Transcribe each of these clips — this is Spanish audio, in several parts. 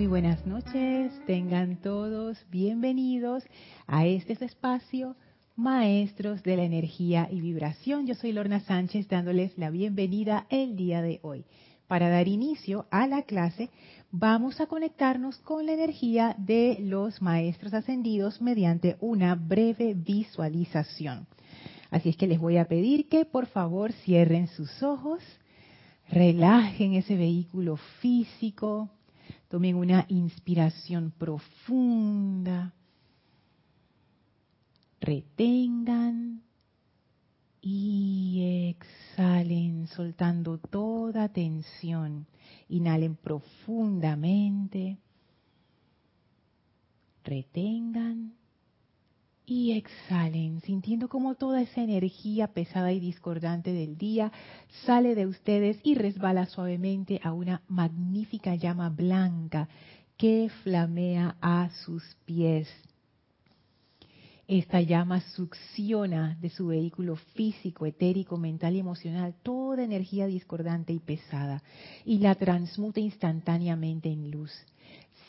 Muy buenas noches, tengan todos bienvenidos a este espacio, Maestros de la Energía y Vibración. Yo soy Lorna Sánchez dándoles la bienvenida el día de hoy. Para dar inicio a la clase, vamos a conectarnos con la energía de los Maestros Ascendidos mediante una breve visualización. Así es que les voy a pedir que por favor cierren sus ojos, relajen ese vehículo físico, tomen una inspiración profunda, retengan y exhalen soltando toda tensión. Inhalen profundamente, retengan y exhalen, sintiendo como toda esa energía pesada y discordante del día sale de ustedes y resbala suavemente a una magnífica llama blanca que flamea a sus pies. Esta llama succiona de su vehículo físico, etérico, mental y emocional toda energía discordante y pesada y la transmuta instantáneamente en luz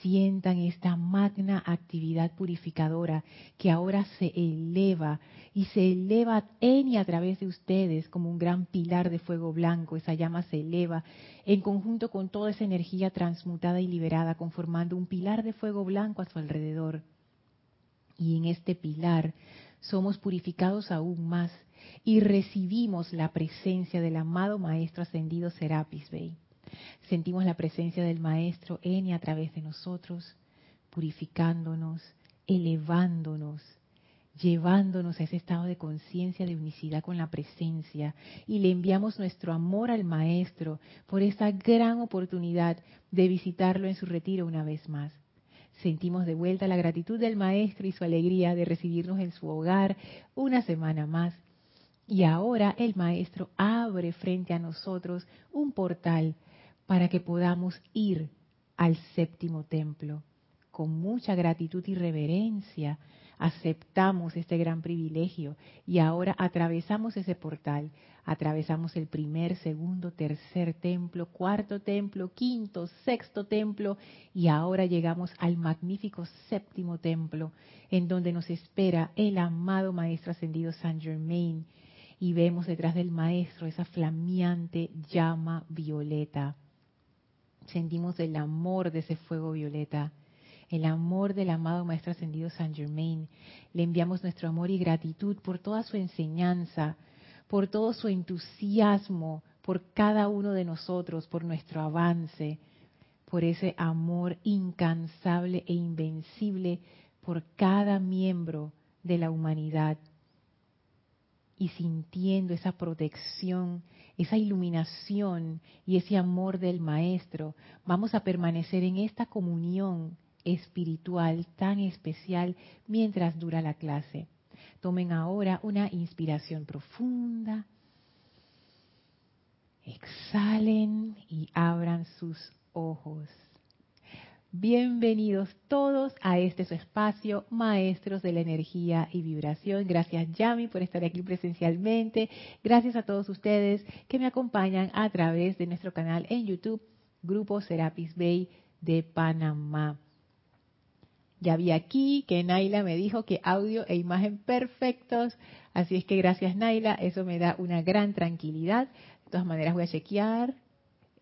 sientan esta magna actividad purificadora que ahora se eleva y se eleva en y a través de ustedes como un gran pilar de fuego blanco. Esa llama se eleva en conjunto con toda esa energía transmutada y liberada, conformando un pilar de fuego blanco a su alrededor. Y en este pilar somos purificados aún más y recibimos la presencia del amado Maestro Ascendido Serapis Bey. Sentimos la presencia del Maestro en a través de nosotros, purificándonos, elevándonos, llevándonos a ese estado de conciencia de unicidad con la presencia. Y le enviamos nuestro amor al Maestro por esta gran oportunidad de visitarlo en su retiro una vez más. Sentimos de vuelta la gratitud del Maestro y su alegría de recibirnos en su hogar una semana más. Y ahora el Maestro abre frente a nosotros un portal para que podamos ir al séptimo templo. Con mucha gratitud y reverencia aceptamos este gran privilegio y ahora atravesamos ese portal, atravesamos el primer, segundo, tercer templo, cuarto templo, quinto, sexto templo y ahora llegamos al magnífico séptimo templo en donde nos espera el amado Maestro Ascendido San Germain y vemos detrás del Maestro esa flameante llama violeta sentimos el amor de ese fuego violeta, el amor del amado Maestro Ascendido San Germain. Le enviamos nuestro amor y gratitud por toda su enseñanza, por todo su entusiasmo, por cada uno de nosotros, por nuestro avance, por ese amor incansable e invencible por cada miembro de la humanidad y sintiendo esa protección, esa iluminación y ese amor del Maestro, vamos a permanecer en esta comunión espiritual tan especial mientras dura la clase. Tomen ahora una inspiración profunda. Exhalen y abran sus ojos. Bienvenidos todos a este su espacio, Maestros de la Energía y Vibración. Gracias Yami por estar aquí presencialmente. Gracias a todos ustedes que me acompañan a través de nuestro canal en YouTube, Grupo Serapis Bay de Panamá. Ya vi aquí que Naila me dijo que audio e imagen perfectos, así es que gracias Naila, eso me da una gran tranquilidad. De todas maneras voy a chequear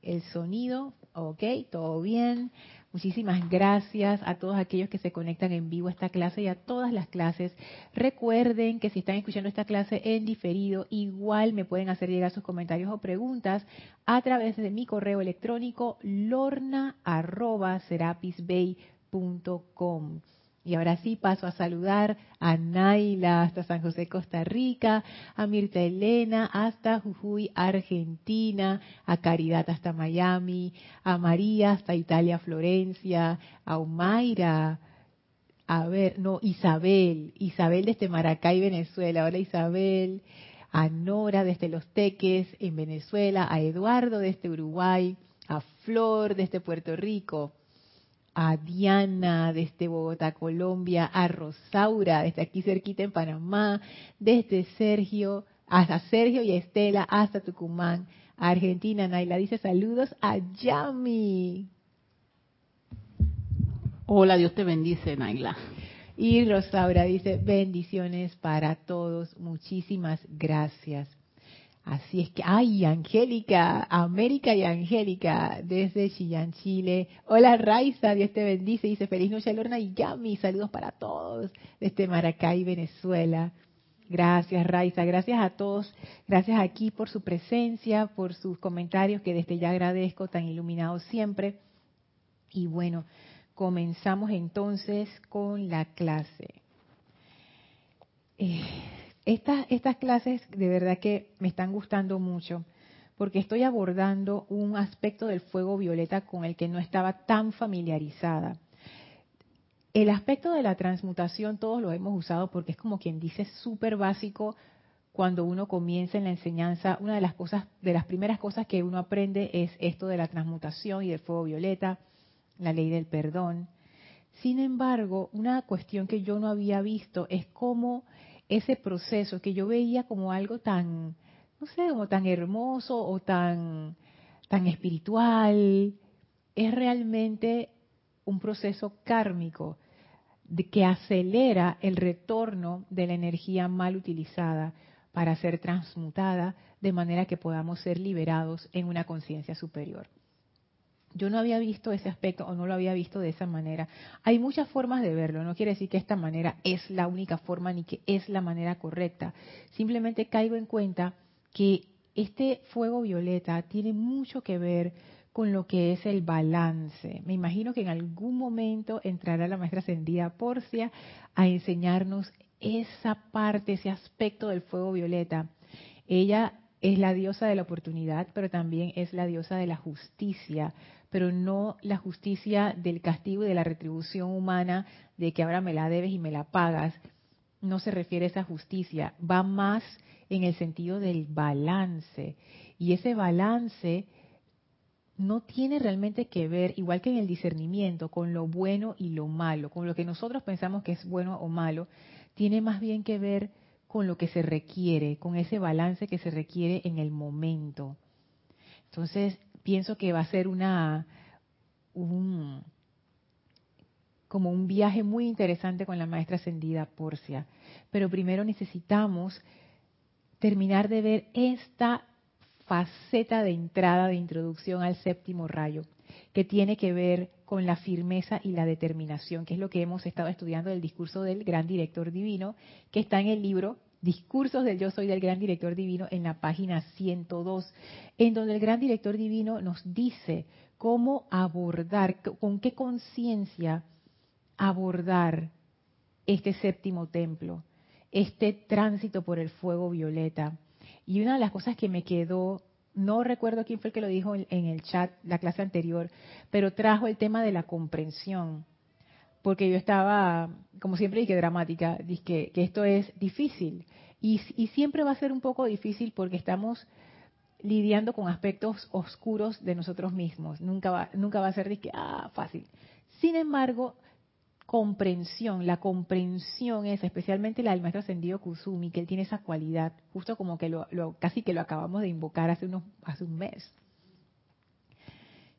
el sonido, ok, todo bien. Muchísimas gracias a todos aquellos que se conectan en vivo a esta clase y a todas las clases. Recuerden que si están escuchando esta clase en diferido, igual me pueden hacer llegar sus comentarios o preguntas a través de mi correo electrónico lorna.serapisbay.com. Y ahora sí paso a saludar a Naila hasta San José, Costa Rica, a Mirta Elena hasta Jujuy, Argentina, a Caridad hasta Miami, a María hasta Italia, Florencia, a Omaira, a ver, no, Isabel, Isabel desde Maracay, Venezuela, hola Isabel, a Nora desde Los Teques en Venezuela, a Eduardo desde Uruguay, a Flor desde Puerto Rico, a Diana desde Bogotá, Colombia, a Rosaura desde aquí cerquita en Panamá, desde Sergio, hasta Sergio y Estela hasta Tucumán, Argentina. Naila dice saludos a Yami. Hola, Dios te bendice, Naila. Y Rosaura dice, bendiciones para todos, muchísimas gracias. Así es que, ay, Angélica, América y Angélica, desde Chillán, Chile. Hola, Raiza, Dios te bendice. Dice, feliz noche, Lorna y Yami. Saludos para todos desde Maracay, Venezuela. Gracias, Raiza. Gracias a todos. Gracias aquí por su presencia, por sus comentarios, que desde ya agradezco, tan iluminados siempre. Y bueno, comenzamos entonces con la clase. Eh, estas, clases de verdad que me están gustando mucho porque estoy abordando un aspecto del fuego violeta con el que no estaba tan familiarizada. El aspecto de la transmutación todos lo hemos usado porque es como quien dice súper básico cuando uno comienza en la enseñanza. Una de las cosas, de las primeras cosas que uno aprende es esto de la transmutación y del fuego violeta, la ley del perdón. Sin embargo, una cuestión que yo no había visto es cómo ese proceso que yo veía como algo tan, no sé, como tan hermoso o tan, tan espiritual, es realmente un proceso kármico que acelera el retorno de la energía mal utilizada para ser transmutada de manera que podamos ser liberados en una conciencia superior. Yo no había visto ese aspecto o no lo había visto de esa manera. Hay muchas formas de verlo, no quiere decir que esta manera es la única forma ni que es la manera correcta. Simplemente caigo en cuenta que este fuego violeta tiene mucho que ver con lo que es el balance. Me imagino que en algún momento entrará la maestra ascendida Porcia a enseñarnos esa parte, ese aspecto del fuego violeta. Ella es la diosa de la oportunidad, pero también es la diosa de la justicia, pero no la justicia del castigo y de la retribución humana de que ahora me la debes y me la pagas. No se refiere a esa justicia, va más en el sentido del balance. Y ese balance no tiene realmente que ver, igual que en el discernimiento, con lo bueno y lo malo, con lo que nosotros pensamos que es bueno o malo, tiene más bien que ver con lo que se requiere, con ese balance que se requiere en el momento. Entonces, pienso que va a ser una un, como un viaje muy interesante con la maestra ascendida Porcia. Pero primero necesitamos terminar de ver esta faceta de entrada, de introducción al séptimo rayo, que tiene que ver con la firmeza y la determinación, que es lo que hemos estado estudiando del discurso del gran director divino, que está en el libro Discursos del Yo Soy del Gran Director Divino en la página 102, en donde el Gran Director Divino nos dice cómo abordar, con qué conciencia abordar este séptimo templo, este tránsito por el fuego violeta y una de las cosas que me quedó, no recuerdo quién fue el que lo dijo en, el chat, la clase anterior, pero trajo el tema de la comprensión. Porque yo estaba, como siempre dije, dramática, dije que, esto es difícil. Y, siempre va a ser un poco difícil porque estamos lidiando con aspectos oscuros de nosotros mismos. Nunca va, nunca va a ser que, ah, fácil. Sin embargo, comprensión, la comprensión es, especialmente la del maestro ascendido Kusumi, que él tiene esa cualidad, justo como que lo, casi que lo acabamos de invocar hace, unos, hace un mes.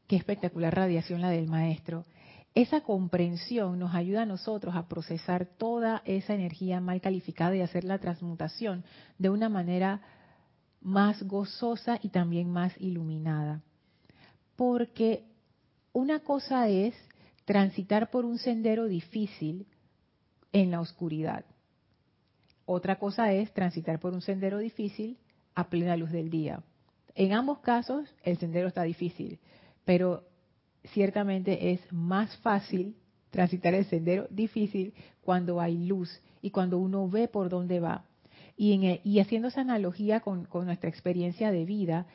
Qué espectacular radiación la del maestro. Esa comprensión nos ayuda a nosotros a procesar toda esa energía mal calificada y hacer la transmutación de una manera más gozosa y también más iluminada. Porque una cosa es transitar por un sendero difícil en la oscuridad. Otra cosa es transitar por un sendero difícil a plena luz del día. En ambos casos el sendero está difícil, pero ciertamente es más fácil transitar el sendero difícil cuando hay luz y cuando uno ve por dónde va. Y, haciendo esa analogía con nuestra experiencia de vida,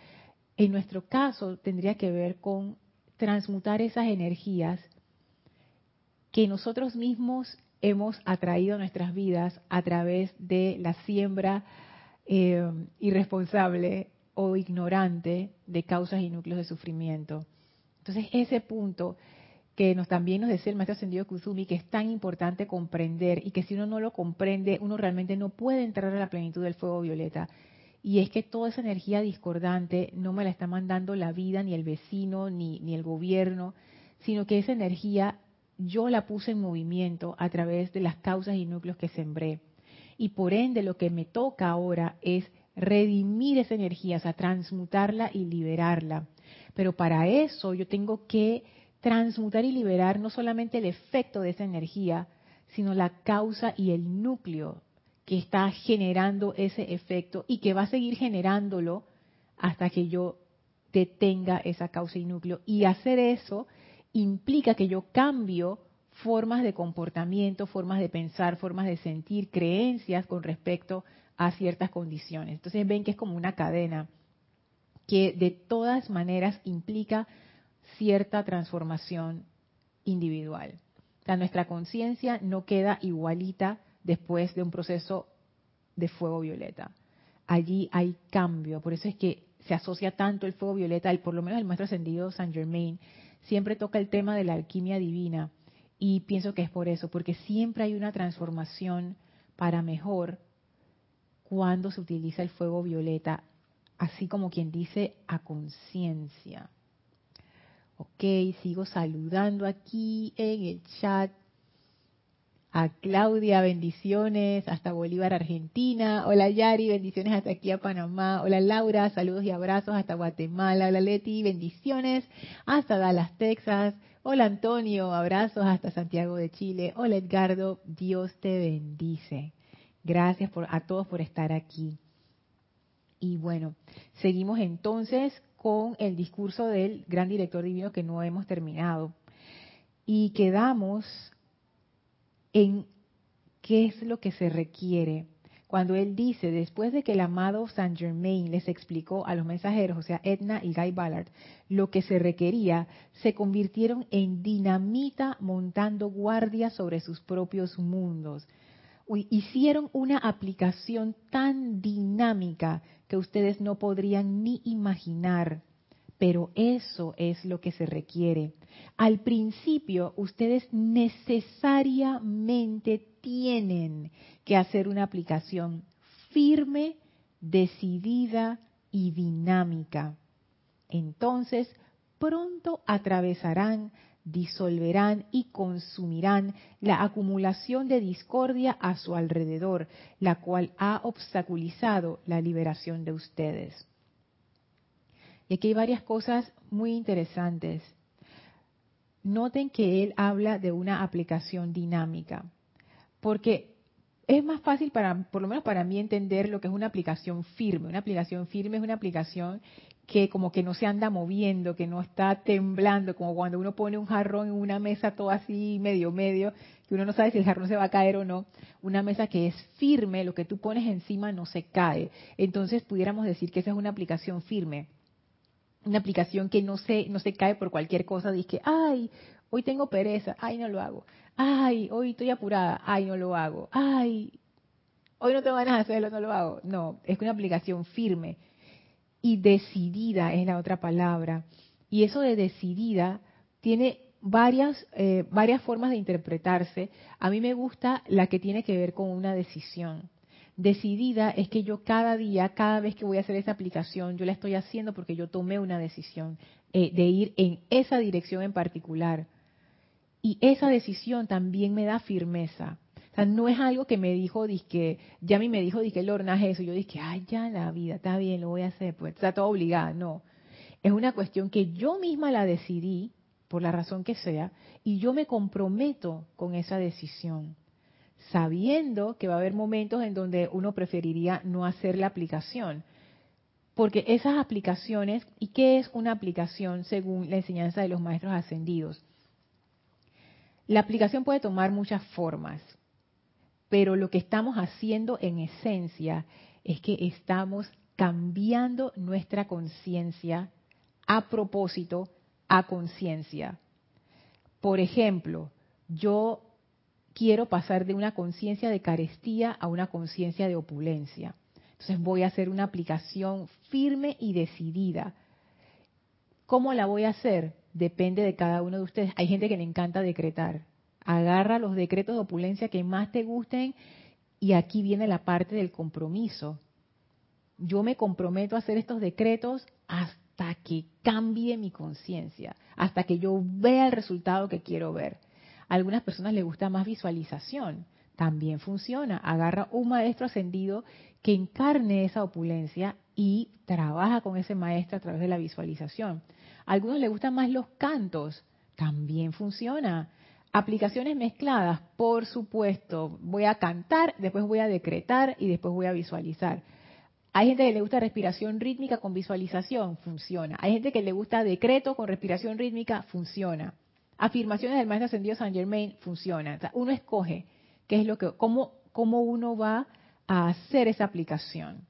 en nuestro caso tendría que ver con transmutar esas energías que nosotros mismos hemos atraído a nuestras vidas a través de la siembra eh, irresponsable o ignorante de causas y núcleos de sufrimiento. Entonces, ese punto que nos también nos decía el maestro ascendido Kuzumi, que es tan importante comprender y que si uno no lo comprende, uno realmente no puede entrar a la plenitud del fuego violeta. Y es que toda esa energía discordante no me la está mandando la vida, ni el vecino, ni, ni el gobierno, sino que esa energía yo la puse en movimiento a través de las causas y núcleos que sembré. Y por ende lo que me toca ahora es redimir esa energía, o sea, transmutarla y liberarla. Pero para eso yo tengo que transmutar y liberar no solamente el efecto de esa energía, sino la causa y el núcleo que está generando ese efecto y que va a seguir generándolo hasta que yo detenga esa causa y núcleo. Y hacer eso implica que yo cambio formas de comportamiento, formas de pensar, formas de sentir, creencias con respecto a ciertas condiciones. Entonces ven que es como una cadena que de todas maneras implica cierta transformación individual. O sea, nuestra conciencia no queda igualita después de un proceso de fuego violeta. Allí hay cambio, por eso es que se asocia tanto el fuego violeta, por lo menos el maestro ascendido Saint Germain, siempre toca el tema de la alquimia divina y pienso que es por eso, porque siempre hay una transformación para mejor cuando se utiliza el fuego violeta, así como quien dice a conciencia. Ok, sigo saludando aquí en el chat a Claudia, bendiciones hasta Bolívar, Argentina. Hola Yari, bendiciones hasta aquí a Panamá. Hola Laura, saludos y abrazos hasta Guatemala. Hola Leti, bendiciones hasta Dallas, Texas. Hola Antonio, abrazos hasta Santiago de Chile. Hola Edgardo, Dios te bendice. Gracias a todos por estar aquí. Y bueno, seguimos entonces con el discurso del gran director divino que no hemos terminado. Y quedamos en qué es lo que se requiere. Cuando él dice, después de que el amado Saint Germain les explicó a los mensajeros, o sea, Edna y Guy Ballard, lo que se requería, se convirtieron en dinamita montando guardia sobre sus propios mundos. Hicieron una aplicación tan dinámica que ustedes no podrían ni imaginar pero eso es lo que se requiere. Al principio, ustedes necesariamente tienen que hacer una aplicación firme, decidida y dinámica. Entonces, pronto atravesarán, disolverán y consumirán la acumulación de discordia a su alrededor, la cual ha obstaculizado la liberación de ustedes. Y aquí hay varias cosas muy interesantes. Noten que él habla de una aplicación dinámica, porque es más fácil para, por lo menos para mí, entender lo que es una aplicación firme. Una aplicación firme es una aplicación que como que no se anda moviendo, que no está temblando, como cuando uno pone un jarrón en una mesa todo así medio medio, que uno no sabe si el jarrón se va a caer o no. Una mesa que es firme, lo que tú pones encima no se cae. Entonces pudiéramos decir que esa es una aplicación firme una aplicación que no se, no se cae por cualquier cosa, dice, ay, hoy tengo pereza, ay, no lo hago, ay, hoy estoy apurada, ay, no lo hago, ay, hoy no tengo ganas de hacerlo, no lo hago. No, es una aplicación firme y decidida es la otra palabra. Y eso de decidida tiene varias, eh, varias formas de interpretarse. A mí me gusta la que tiene que ver con una decisión decidida es que yo cada día, cada vez que voy a hacer esa aplicación, yo la estoy haciendo porque yo tomé una decisión eh, de ir en esa dirección en particular. Y esa decisión también me da firmeza. O sea, no es algo que me dijo, que ya a mí me dijo, que Lorna, es eso. Yo dije, ay, ya la vida, está bien, lo voy a hacer, pues está todo obligada. No. Es una cuestión que yo misma la decidí, por la razón que sea, y yo me comprometo con esa decisión sabiendo que va a haber momentos en donde uno preferiría no hacer la aplicación. Porque esas aplicaciones, ¿y qué es una aplicación según la enseñanza de los maestros ascendidos? La aplicación puede tomar muchas formas, pero lo que estamos haciendo en esencia es que estamos cambiando nuestra conciencia a propósito a conciencia. Por ejemplo, yo quiero pasar de una conciencia de carestía a una conciencia de opulencia. Entonces voy a hacer una aplicación firme y decidida. ¿Cómo la voy a hacer? Depende de cada uno de ustedes. Hay gente que le encanta decretar. Agarra los decretos de opulencia que más te gusten y aquí viene la parte del compromiso. Yo me comprometo a hacer estos decretos hasta que cambie mi conciencia, hasta que yo vea el resultado que quiero ver. A algunas personas les gusta más visualización. También funciona. Agarra un maestro ascendido que encarne esa opulencia y trabaja con ese maestro a través de la visualización. A algunos les gustan más los cantos. También funciona. Aplicaciones mezcladas, por supuesto. Voy a cantar, después voy a decretar y después voy a visualizar. Hay gente que le gusta respiración rítmica con visualización, funciona. Hay gente que le gusta decreto con respiración rítmica, funciona. Afirmaciones del maestro ascendido San Germain, funciona. uno escoge qué es lo que, cómo, cómo uno va a hacer esa aplicación.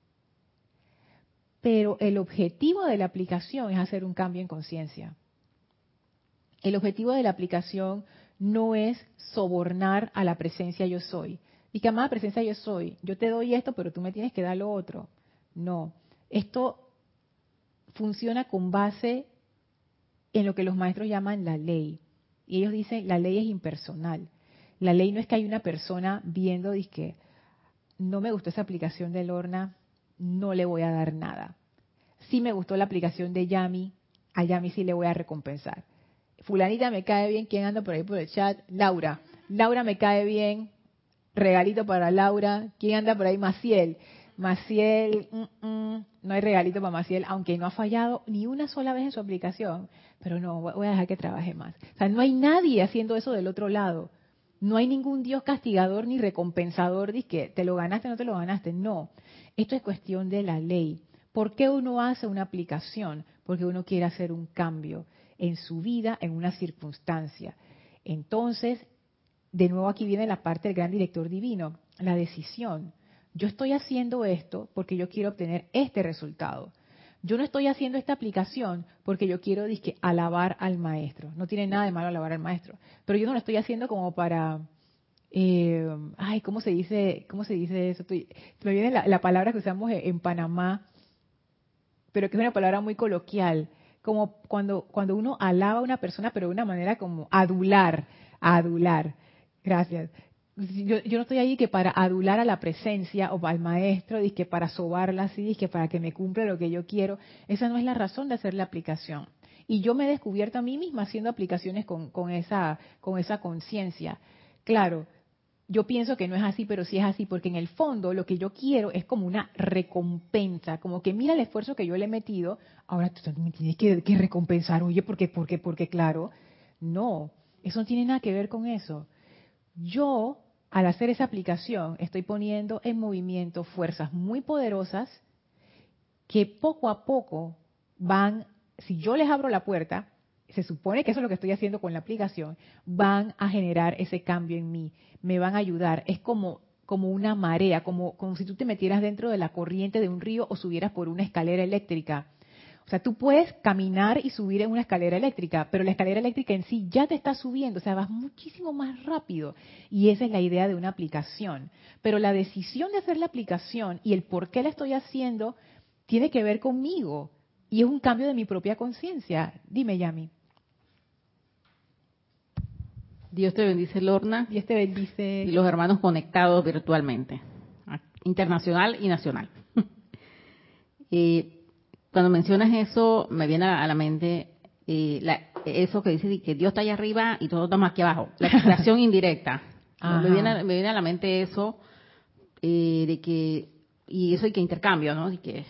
Pero el objetivo de la aplicación es hacer un cambio en conciencia. El objetivo de la aplicación no es sobornar a la presencia yo soy. Y que amada presencia yo soy, yo te doy esto, pero tú me tienes que dar lo otro. No, esto funciona con base en lo que los maestros llaman la ley. Y ellos dicen, la ley es impersonal. La ley no es que hay una persona viendo que no me gustó esa aplicación de Lorna, no le voy a dar nada. Si me gustó la aplicación de Yami, a Yami sí le voy a recompensar. Fulanita me cae bien, ¿quién anda por ahí por el chat? Laura. Laura me cae bien, regalito para Laura. ¿Quién anda por ahí? Maciel. Maciel, mm, mm, no hay regalito para Maciel, aunque no ha fallado ni una sola vez en su aplicación, pero no, voy a dejar que trabaje más. O sea, no hay nadie haciendo eso del otro lado. No hay ningún Dios castigador ni recompensador de que te lo ganaste no te lo ganaste. No, esto es cuestión de la ley. ¿Por qué uno hace una aplicación? Porque uno quiere hacer un cambio en su vida, en una circunstancia. Entonces, de nuevo aquí viene la parte del gran director divino, la decisión yo estoy haciendo esto porque yo quiero obtener este resultado. Yo no estoy haciendo esta aplicación porque yo quiero disque, alabar al maestro. No tiene nada de malo alabar al maestro. Pero yo no lo estoy haciendo como para... Eh, ay, ¿cómo se dice, cómo se dice eso? me viene la, palabra que usamos en Panamá, pero que es una palabra muy coloquial. Como cuando, cuando uno alaba a una persona, pero de una manera como adular, adular. Gracias yo, no estoy ahí que para adular a la presencia o al maestro, que para sobarla así, que para que me cumpla lo que yo quiero. Esa no es la razón de hacer la aplicación. Y yo me he descubierto a mí misma haciendo aplicaciones con, con esa con esa conciencia. Claro, yo pienso que no es así, pero sí es así, porque en el fondo lo que yo quiero es como una recompensa, como que mira el esfuerzo que yo le he metido, ahora tú me tienes que, que recompensar, oye, porque, porque, porque, claro, no, eso no tiene nada que ver con eso. Yo al hacer esa aplicación estoy poniendo en movimiento fuerzas muy poderosas que poco a poco van, si yo les abro la puerta, se supone que eso es lo que estoy haciendo con la aplicación, van a generar ese cambio en mí, me van a ayudar. Es como, como una marea, como, como si tú te metieras dentro de la corriente de un río o subieras por una escalera eléctrica. O sea, tú puedes caminar y subir en una escalera eléctrica, pero la escalera eléctrica en sí ya te está subiendo, o sea, vas muchísimo más rápido. Y esa es la idea de una aplicación. Pero la decisión de hacer la aplicación y el por qué la estoy haciendo tiene que ver conmigo. Y es un cambio de mi propia conciencia. Dime, Yami. Dios te bendice, Lorna. Dios te bendice. Y los hermanos conectados virtualmente, internacional y nacional. eh, cuando mencionas eso, me viene a la mente eh, eso que dice que Dios está allá arriba y todos estamos aquí abajo. La expresión indirecta. Me viene, a la mente eso eh, de que, y eso y que intercambio, ¿no? Y que,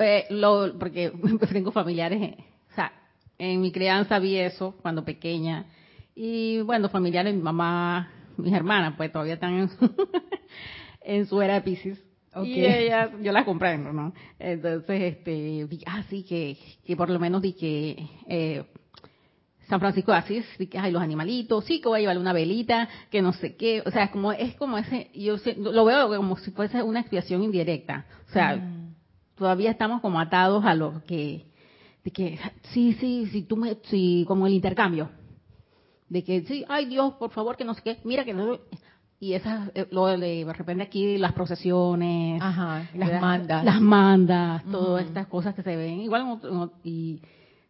eh, lo, porque tengo familiares, o sea, en mi crianza vi eso cuando pequeña. Y bueno, familiares, mi mamá, mis hermanas, pues todavía están en su, en su era de Pisces. Y ella, yo la comprendo, ¿no? Entonces, este, ah, sí, que, que por lo menos di que eh, San Francisco de Asís, di que hay los animalitos, sí, que voy a llevar una velita, que no sé qué, o sea, como es como ese, yo lo veo como si fuese una expiación indirecta, o sea, mm. todavía estamos como atados a lo que, de que, sí, sí, sí, tú me, sí, como el intercambio, de que sí, ay Dios, por favor, que no sé qué, mira que no, y esas, eh, lo de, de repente aquí las procesiones, las mandas. Las mandas, todas estas cosas que se ven. Igual, y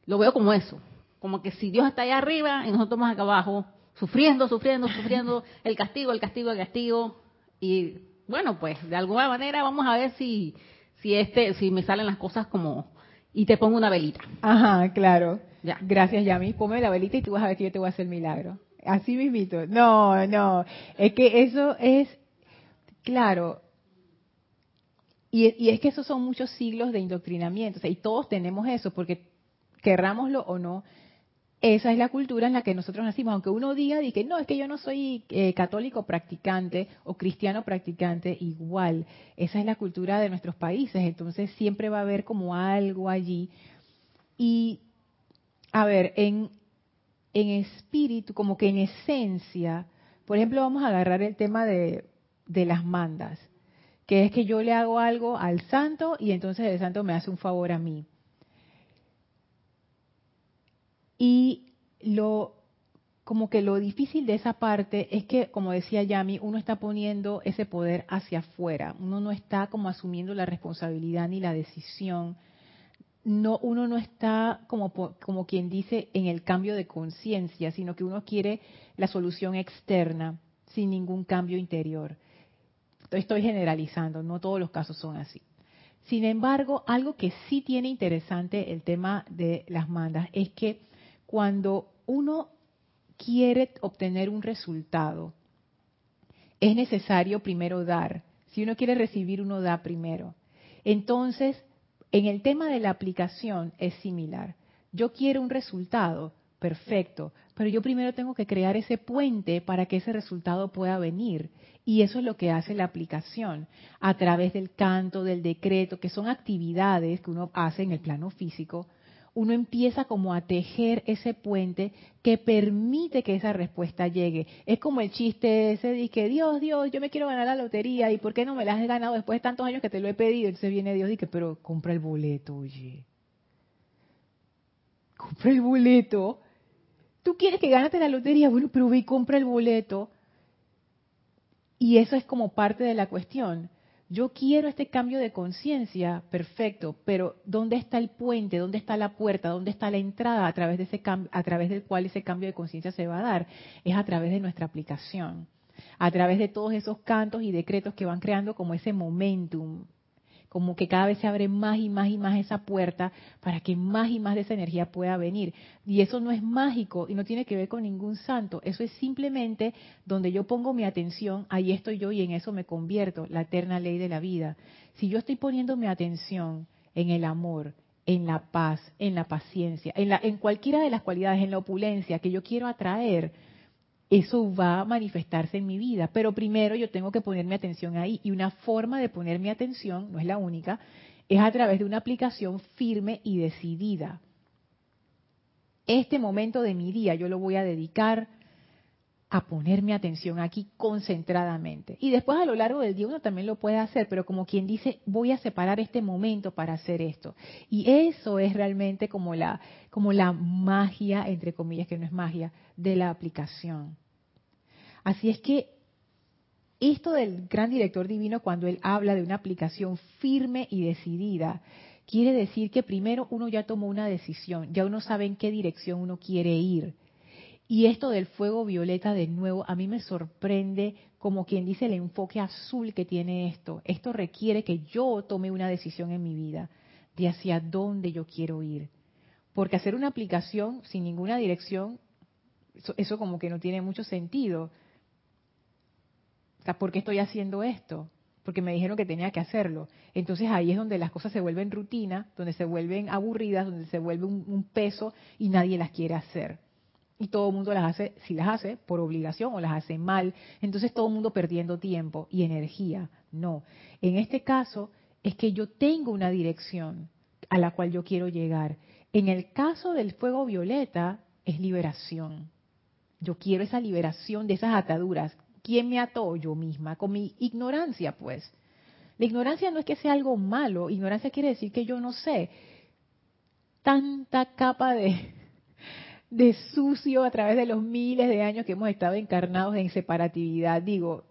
lo veo como eso. Como que si Dios está allá arriba y nosotros estamos acá abajo, sufriendo, sufriendo, sufriendo, el castigo, el castigo, el castigo. Y bueno, pues de alguna manera vamos a ver si, si este, si me salen las cosas como, y te pongo una velita. Ajá, claro. Ya. Gracias, Yami. Ponme la velita y tú vas a ver que yo te voy a hacer milagro. Así mismito. No, no. Es que eso es, claro. Y, es que esos son muchos siglos de indoctrinamiento. y todos tenemos eso, porque querrámoslo o no, esa es la cultura en la que nosotros nacimos. Aunque uno diga que no, es que yo no soy eh, católico practicante o cristiano practicante, igual. Esa es la cultura de nuestros países. Entonces siempre va a haber como algo allí. Y, a ver, en, en espíritu, como que en esencia, por ejemplo, vamos a agarrar el tema de, de las mandas, que es que yo le hago algo al santo y entonces el santo me hace un favor a mí. Y lo como que lo difícil de esa parte es que, como decía Yami, uno está poniendo ese poder hacia afuera, uno no está como asumiendo la responsabilidad ni la decisión, no, uno no está como, como quien dice en el cambio de conciencia, sino que uno quiere la solución externa sin ningún cambio interior. Estoy generalizando, no todos los casos son así. Sin embargo, algo que sí tiene interesante el tema de las mandas es que cuando uno quiere obtener un resultado, es necesario primero dar. Si uno quiere recibir, uno da primero. Entonces, en el tema de la aplicación es similar. Yo quiero un resultado, perfecto, pero yo primero tengo que crear ese puente para que ese resultado pueda venir. Y eso es lo que hace la aplicación, a través del canto, del decreto, que son actividades que uno hace en el plano físico, uno empieza como a tejer ese puente que permite que esa respuesta llegue. Es como el chiste ese de que Dios, Dios, yo me quiero ganar la lotería y ¿por qué no me la has ganado después de tantos años que te lo he pedido? Entonces viene Dios y dice, pero compra el boleto, oye. Compra el boleto. Tú quieres que ganarte la lotería, bueno, pero ve y compra el boleto. Y eso es como parte de la cuestión yo quiero este cambio de conciencia, perfecto, pero ¿dónde está el puente? ¿Dónde está la puerta? ¿Dónde está la entrada a través, de ese a través del cual ese cambio de conciencia se va a dar? Es a través de nuestra aplicación, a través de todos esos cantos y decretos que van creando como ese momentum, como que cada vez se abre más y más y más esa puerta para que más y más de esa energía pueda venir. Y eso no es mágico y no tiene que ver con ningún santo, eso es simplemente donde yo pongo mi atención, ahí estoy yo y en eso me convierto, la eterna ley de la vida. Si yo estoy poniendo mi atención en el amor, en la paz, en la paciencia, en, la, en cualquiera de las cualidades, en la opulencia que yo quiero atraer, eso va a manifestarse en mi vida. Pero primero yo tengo que poner mi atención ahí. Y una forma de poner mi atención, no es la única, es a través de una aplicación firme y decidida. Este momento de mi día yo lo voy a dedicar a poner mi atención aquí concentradamente. Y después a lo largo del día uno también lo puede hacer, pero como quien dice, voy a separar este momento para hacer esto. Y eso es realmente como la, como la magia, entre comillas, que no es magia, de la aplicación. Así es que esto del gran director divino, cuando él habla de una aplicación firme y decidida, quiere decir que primero uno ya tomó una decisión, ya uno sabe en qué dirección uno quiere ir. Y esto del fuego violeta, de nuevo, a mí me sorprende como quien dice el enfoque azul que tiene esto. Esto requiere que yo tome una decisión en mi vida de hacia dónde yo quiero ir. Porque hacer una aplicación sin ninguna dirección, eso, eso como que no tiene mucho sentido. O sea, ¿por qué estoy haciendo esto? Porque me dijeron que tenía que hacerlo. Entonces ahí es donde las cosas se vuelven rutina, donde se vuelven aburridas, donde se vuelve un, peso y nadie las quiere hacer. Y todo el mundo las hace, si las hace, por obligación o las hace mal. Entonces todo el mundo perdiendo tiempo y energía. No. En este caso es que yo tengo una dirección a la cual yo quiero llegar. En el caso del fuego violeta es liberación. Yo quiero esa liberación de esas ataduras. ¿Quién me ató? Yo misma, con mi ignorancia, pues. La ignorancia no es que sea algo malo, ignorancia quiere decir que yo no sé. Tanta capa de, de sucio a través de los miles de años que hemos estado encarnados en separatividad, digo,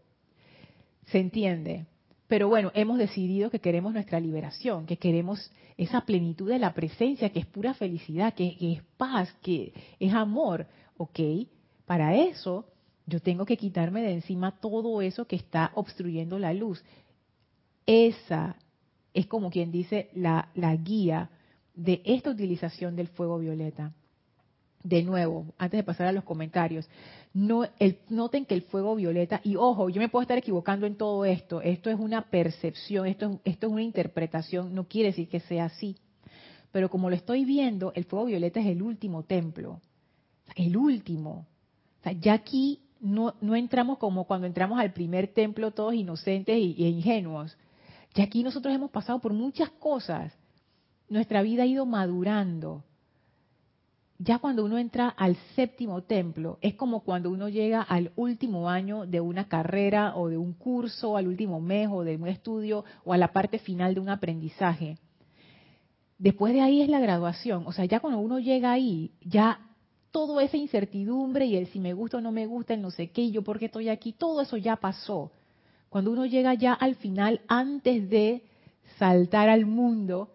se entiende. Pero bueno, hemos decidido que queremos nuestra liberación, que queremos esa plenitud de la presencia, que es pura felicidad, que, es paz, que es amor. Ok, para eso yo tengo que quitarme de encima todo eso que está obstruyendo la luz. Esa es como quien dice la, la guía de esta utilización del fuego violeta. De nuevo, antes de pasar a los comentarios, no, el, noten que el fuego violeta, y ojo, yo me puedo estar equivocando en todo esto, esto es una percepción, esto, esto es una interpretación, no quiere decir que sea así. Pero como lo estoy viendo, el fuego violeta es el último templo, el último. O sea, ya aquí no, entramos como cuando entramos al primer templo todos inocentes y, y ingenuos. Ya aquí nosotros hemos pasado por muchas cosas. Nuestra vida ha ido madurando ya cuando uno entra al séptimo templo, es como cuando uno llega al último año de una carrera o de un curso, al último mes o de un estudio o a la parte final de un aprendizaje. Después de ahí es la graduación, o sea, ya cuando uno llega ahí, ya toda esa incertidumbre y el si me gusta o no me gusta, el no sé qué, y yo por qué estoy aquí, todo eso ya pasó. Cuando uno llega ya al final, antes de saltar al mundo,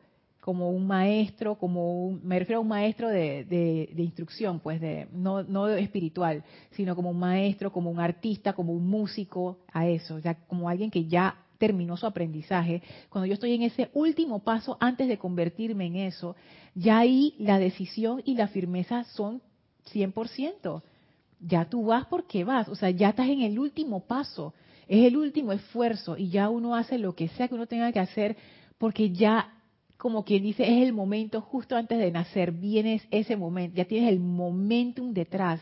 como un maestro, como un, me refiero a un maestro de, instrucción, pues de no, no espiritual, sino como un maestro, como un artista, como un músico, a eso, ya como alguien que ya terminó su aprendizaje. Cuando yo estoy en ese último paso antes de convertirme en eso, ya ahí la decisión y la firmeza son 100%. Ya tú vas porque vas, o sea, ya estás en el último paso, es el último esfuerzo y ya uno hace lo que sea que uno tenga que hacer porque ya como quien dice, es el momento justo antes de nacer, vienes ese momento, ya tienes el momentum detrás.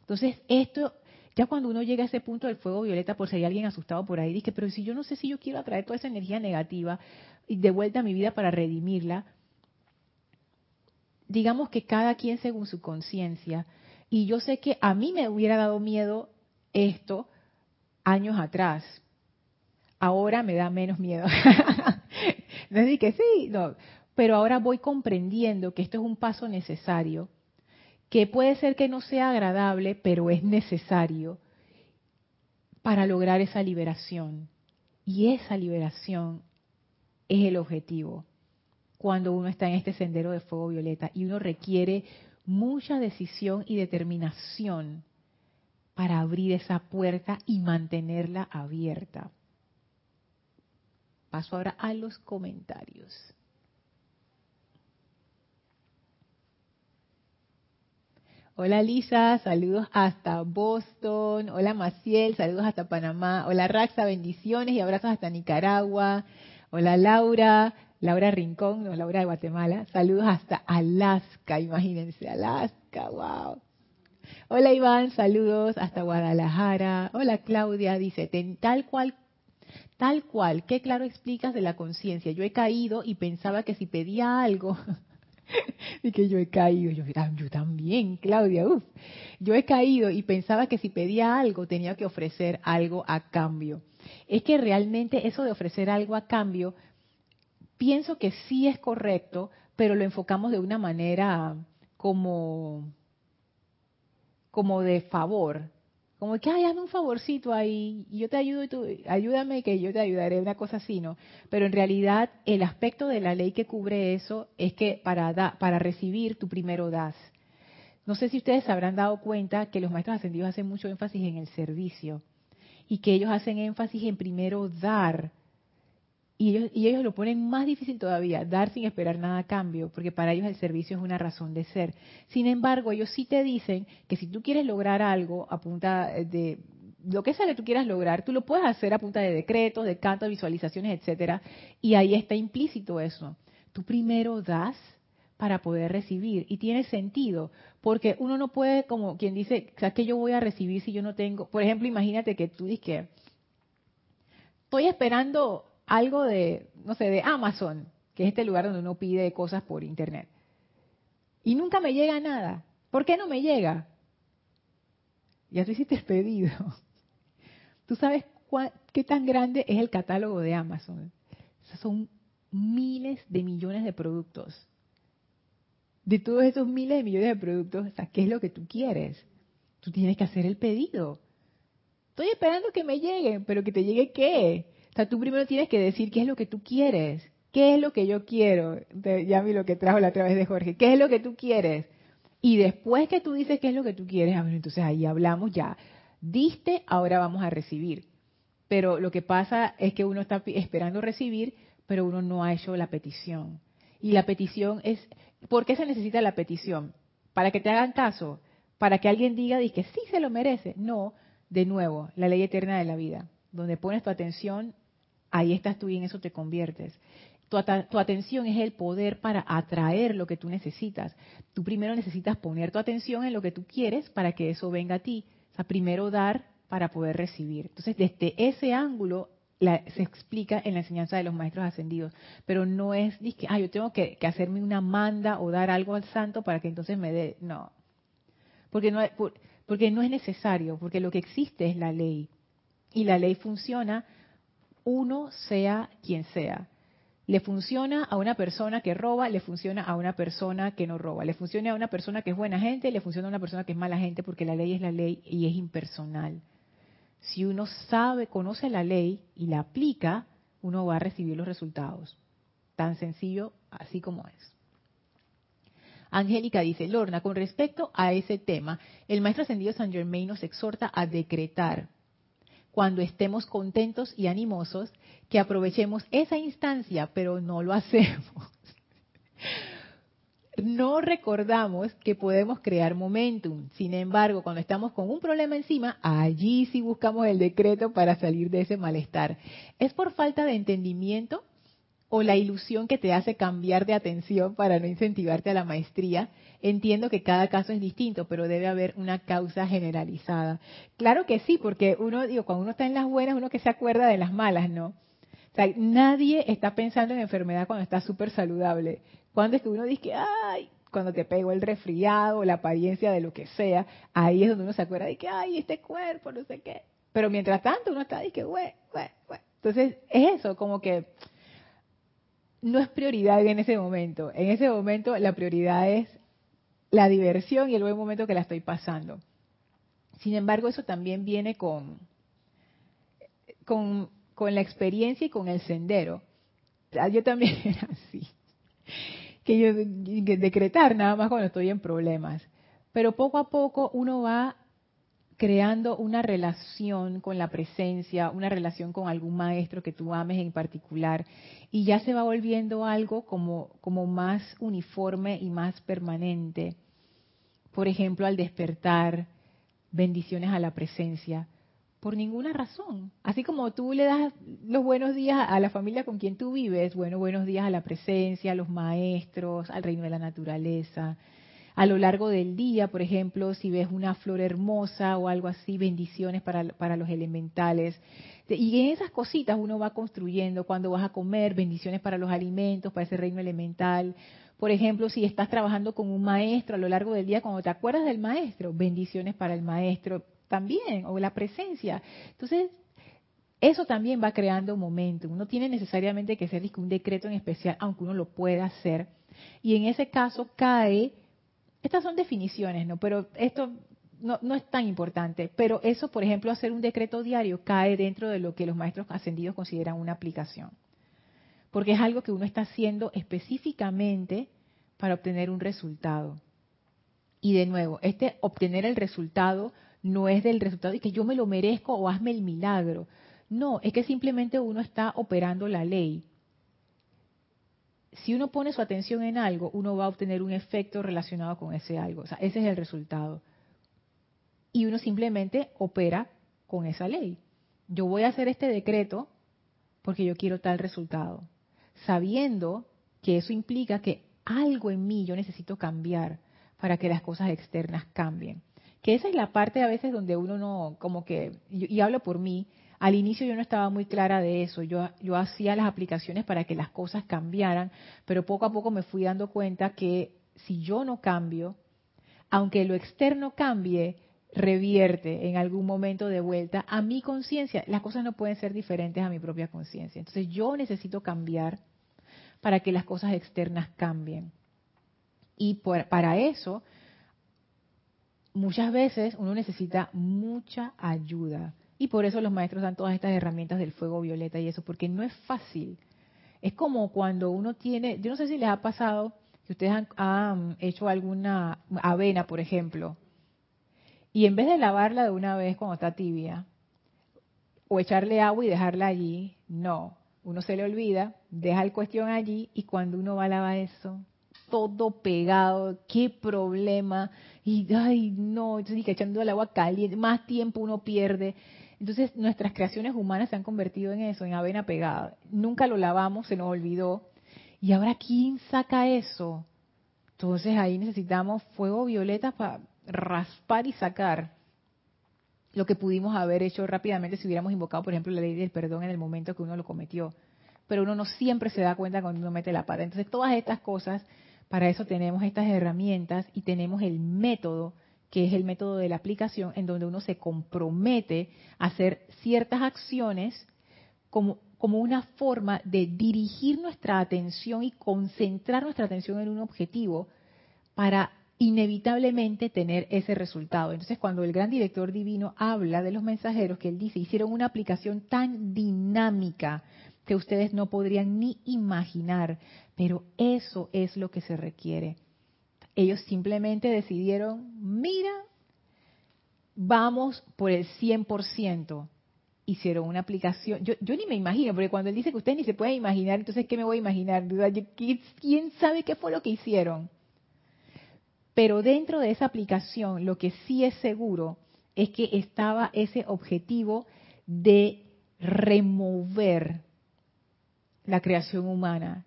Entonces, esto, ya cuando uno llega a ese punto del fuego violeta, por si hay alguien asustado por ahí, dice, pero si yo no sé si yo quiero atraer toda esa energía negativa y de vuelta a mi vida para redimirla, digamos que cada quien según su conciencia, y yo sé que a mí me hubiera dado miedo esto años atrás, ahora me da menos miedo. no que sí. Pero ahora voy comprendiendo que esto es un paso necesario, que puede ser que no sea agradable, pero es necesario para lograr esa liberación. Y esa liberación es el objetivo cuando uno está en este sendero de fuego violeta y uno requiere mucha decisión y determinación para abrir esa puerta y mantenerla abierta. Paso ahora a los comentarios. Hola Lisa, saludos hasta Boston. Hola Maciel, saludos hasta Panamá. Hola Raxa, bendiciones y abrazos hasta Nicaragua. Hola Laura, Laura Rincón, no Laura de Guatemala. Saludos hasta Alaska, imagínense, Alaska, wow. Hola Iván, saludos hasta Guadalajara. Hola Claudia, dice, tal cual Tal cual, qué claro explicas de la conciencia. Yo he caído y pensaba que si pedía algo, y que yo he caído, yo, yo también, Claudia, uff, yo he caído y pensaba que si pedía algo tenía que ofrecer algo a cambio. Es que realmente eso de ofrecer algo a cambio, pienso que sí es correcto, pero lo enfocamos de una manera como, como de favor, como que, ay, hazme un favorcito ahí, y yo te ayudo y tú, ayúdame que yo te ayudaré, una cosa así, ¿no? Pero en realidad el aspecto de la ley que cubre eso es que para, para recibir tú primero das. No sé si ustedes se habrán dado cuenta que los maestros ascendidos hacen mucho énfasis en el servicio y que ellos hacen énfasis en primero dar y ellos, y ellos lo ponen más difícil todavía, dar sin esperar nada a cambio, porque para ellos el servicio es una razón de ser. Sin embargo, ellos sí te dicen que si tú quieres lograr algo a punta de lo que sea que tú quieras lograr, tú lo puedes hacer a punta de decretos, de cantos, visualizaciones, etcétera, y ahí está implícito eso. Tú primero das para poder recibir y tiene sentido, porque uno no puede como quien dice, ¿sabes qué yo voy a recibir si yo no tengo? Por ejemplo, imagínate que tú dices que estoy esperando algo de, no sé, de Amazon, que es este lugar donde uno pide cosas por internet. Y nunca me llega nada. ¿Por qué no me llega? Ya tú hiciste el pedido. ¿Tú sabes qué tan grande es el catálogo de Amazon? son miles de millones de productos. De todos esos miles de millones de productos, ¿qué es lo que tú quieres? Tú tienes que hacer el pedido. Estoy esperando que me lleguen, pero que te llegue qué? Sea, tú primero tienes que decir qué es lo que tú quieres. ¿Qué es lo que yo quiero? Ya vi lo que trajo la otra vez de Jorge. ¿Qué es lo que tú quieres? Y después que tú dices qué es lo que tú quieres, entonces ahí hablamos ya. Diste, ahora vamos a recibir. Pero lo que pasa es que uno está esperando recibir, pero uno no ha hecho la petición. Y la petición es, ¿por qué se necesita la petición? para que te hagan caso, para que alguien diga que sí se lo merece. No, de nuevo, la ley eterna de la vida. Donde pones tu atención, ahí estás tú y en eso te conviertes. Tu, atención es el poder para atraer lo que tú necesitas. Tú primero necesitas poner tu atención en lo que tú quieres para que eso venga a ti. O sea, primero dar para poder recibir. Entonces, desde ese ángulo se explica en la enseñanza de los maestros ascendidos, pero no es que, ah, yo tengo que, hacerme una manda o dar algo al santo para que entonces me dé, no, porque no, porque no es necesario, porque lo que existe es la ley y la ley funciona uno sea quien sea. Le funciona a una persona que roba, le funciona a una persona que no roba, le funciona a una persona que es buena gente, le funciona a una persona que es mala gente, porque la ley es la ley y es impersonal. Si uno sabe, conoce la ley y la aplica, uno va a recibir los resultados. Tan sencillo así como es. Angélica dice, Lorna, con respecto a ese tema, el maestro ascendido San Germain nos exhorta a decretar cuando estemos contentos y animosos, que aprovechemos esa instancia, pero no lo hacemos. No recordamos que podemos crear momentum. Sin embargo, cuando estamos con un problema encima, allí sí buscamos el decreto para salir de ese malestar. ¿Es por falta de entendimiento o la ilusión que te hace cambiar de atención para no incentivarte a la maestría. Entiendo que cada caso es distinto, pero debe haber una causa generalizada. Claro que sí, porque uno, digo, cuando uno está en las buenas, uno que se acuerda de las malas, ¿no? O sea, nadie está pensando en enfermedad cuando está súper saludable. Cuando es que uno dice, ay, cuando te pegó el resfriado, la apariencia de lo que sea, ahí es donde uno se acuerda de que, ay, este cuerpo, no sé qué. Pero mientras tanto uno está, que, güey, güey, güey. Entonces, es eso, como que no es prioridad en ese momento. En ese momento la prioridad es la diversión y el buen momento que la estoy pasando. Sin embargo, eso también viene con, con, la experiencia y con el sendero. Yo también era así. Que yo decretar nada más cuando estoy en problemas. Pero poco a poco uno va creando una relación con la presencia, una relación con algún maestro que tú ames en particular, y ya se va volviendo algo como, como más uniforme y más permanente. Por ejemplo, al despertar, bendiciones a la presencia, por ninguna razón. Así como tú le das los buenos días a la familia con quien tú vives, bueno, buenos días a la presencia, a los maestros, al reino de la naturaleza, a lo largo del día, por ejemplo, si ves una flor hermosa o algo así, bendiciones para, para los elementales. Y en esas cositas uno va construyendo, cuando vas a comer, bendiciones para los alimentos, para ese reino elemental. Por ejemplo, si estás trabajando con un maestro a lo largo del día, cuando te acuerdas del maestro, bendiciones para el maestro también, o la presencia. Entonces, eso también va creando un momento. Uno tiene necesariamente que ser un decreto en especial, aunque uno lo pueda hacer. Y en ese caso cae estas son definiciones, ¿no? Pero esto no, no, es tan importante. Pero eso, por ejemplo, hacer un decreto diario cae dentro de lo que los maestros ascendidos consideran una aplicación. Porque es algo que uno está haciendo específicamente para obtener un resultado. Y de nuevo, este obtener el resultado no es del resultado de que yo me lo merezco o hazme el milagro. No, es que simplemente uno está operando la ley si uno pone su atención en algo, uno va a obtener un efecto relacionado con ese algo. Ese es el resultado. Y uno simplemente opera con esa ley. Yo voy a hacer este decreto porque yo quiero tal resultado, sabiendo que eso implica que algo en mí yo necesito cambiar para que las cosas externas cambien. Que esa es la parte a veces donde uno no, como que, y hablo por mí, al inicio yo no estaba muy clara de eso, yo, hacía las aplicaciones para que las cosas cambiaran, pero poco a poco me fui dando cuenta que si yo no cambio, aunque lo externo cambie, revierte en algún momento de vuelta a mi conciencia. Las cosas no pueden ser diferentes a mi propia conciencia. Entonces yo necesito cambiar para que las cosas externas cambien. Y para eso, muchas veces uno necesita mucha ayuda. Y por eso los maestros dan todas estas herramientas del fuego violeta y eso, porque no es fácil. Es como cuando uno tiene, yo no sé si les ha pasado que ustedes han, hecho alguna avena, por ejemplo, y en vez de lavarla de una vez cuando está tibia, o echarle agua y dejarla allí, no, uno se le olvida, deja el cuestión allí y cuando uno va a lavar eso, todo pegado, qué problema, y ay no, entonces que echando el agua caliente, más tiempo uno pierde. Entonces nuestras creaciones humanas se han convertido en eso, en avena pegada. Nunca lo lavamos, se nos olvidó. Y ahora ¿quién saca eso? Entonces ahí necesitamos fuego violeta para raspar y sacar lo que pudimos haber hecho rápidamente si hubiéramos invocado, por ejemplo, la ley del perdón en el momento que uno lo cometió. Pero uno no siempre se da cuenta cuando uno mete la pata. Entonces todas estas cosas, para eso tenemos estas herramientas y tenemos el método que es el método de la aplicación, en donde uno se compromete a hacer ciertas acciones como, como una forma de dirigir nuestra atención y concentrar nuestra atención en un objetivo para inevitablemente tener ese resultado. Entonces, cuando el gran director divino habla de los mensajeros, que él dice, hicieron una aplicación tan dinámica que ustedes no podrían ni imaginar, pero eso es lo que se requiere ellos simplemente decidieron, mira, vamos por el 100%. Hicieron una aplicación. Yo, yo ni me imagino, porque cuando él dice que ustedes ni se pueden imaginar, entonces, ¿qué me voy a imaginar? ¿Quién sabe qué fue lo que hicieron? Pero dentro de esa aplicación, lo que sí es seguro es que estaba ese objetivo de remover la creación humana,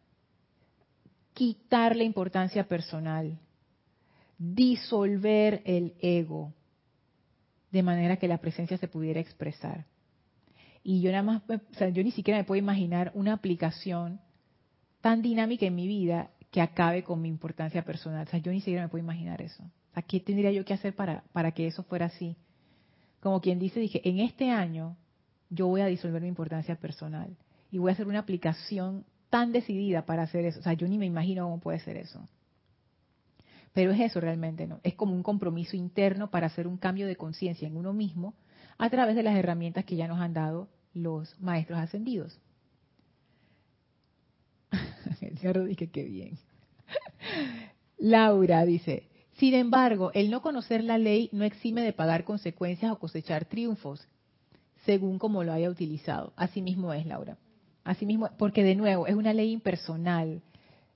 quitarle importancia personal, disolver el ego, de manera que la presencia se pudiera expresar. Y yo nada más, o sea, yo ni siquiera me puedo imaginar una aplicación tan dinámica en mi vida que acabe con mi importancia personal. O sea, yo ni siquiera me puedo imaginar eso. O ¿qué tendría yo que hacer para, para que eso fuera así? Como quien dice, dije, en este año yo voy a disolver mi importancia personal y voy a hacer una aplicación tan decidida para hacer eso. O sea, yo ni me imagino cómo puede ser eso. Pero es eso realmente, ¿no? Es como un compromiso interno para hacer un cambio de conciencia en uno mismo a través de las herramientas que ya nos han dado los maestros ascendidos. El señor dice que bien. Laura dice, sin embargo, el no conocer la ley no exime de pagar consecuencias o cosechar triunfos, según como lo haya utilizado. Así mismo es, Laura. Así porque de nuevo, es una ley impersonal.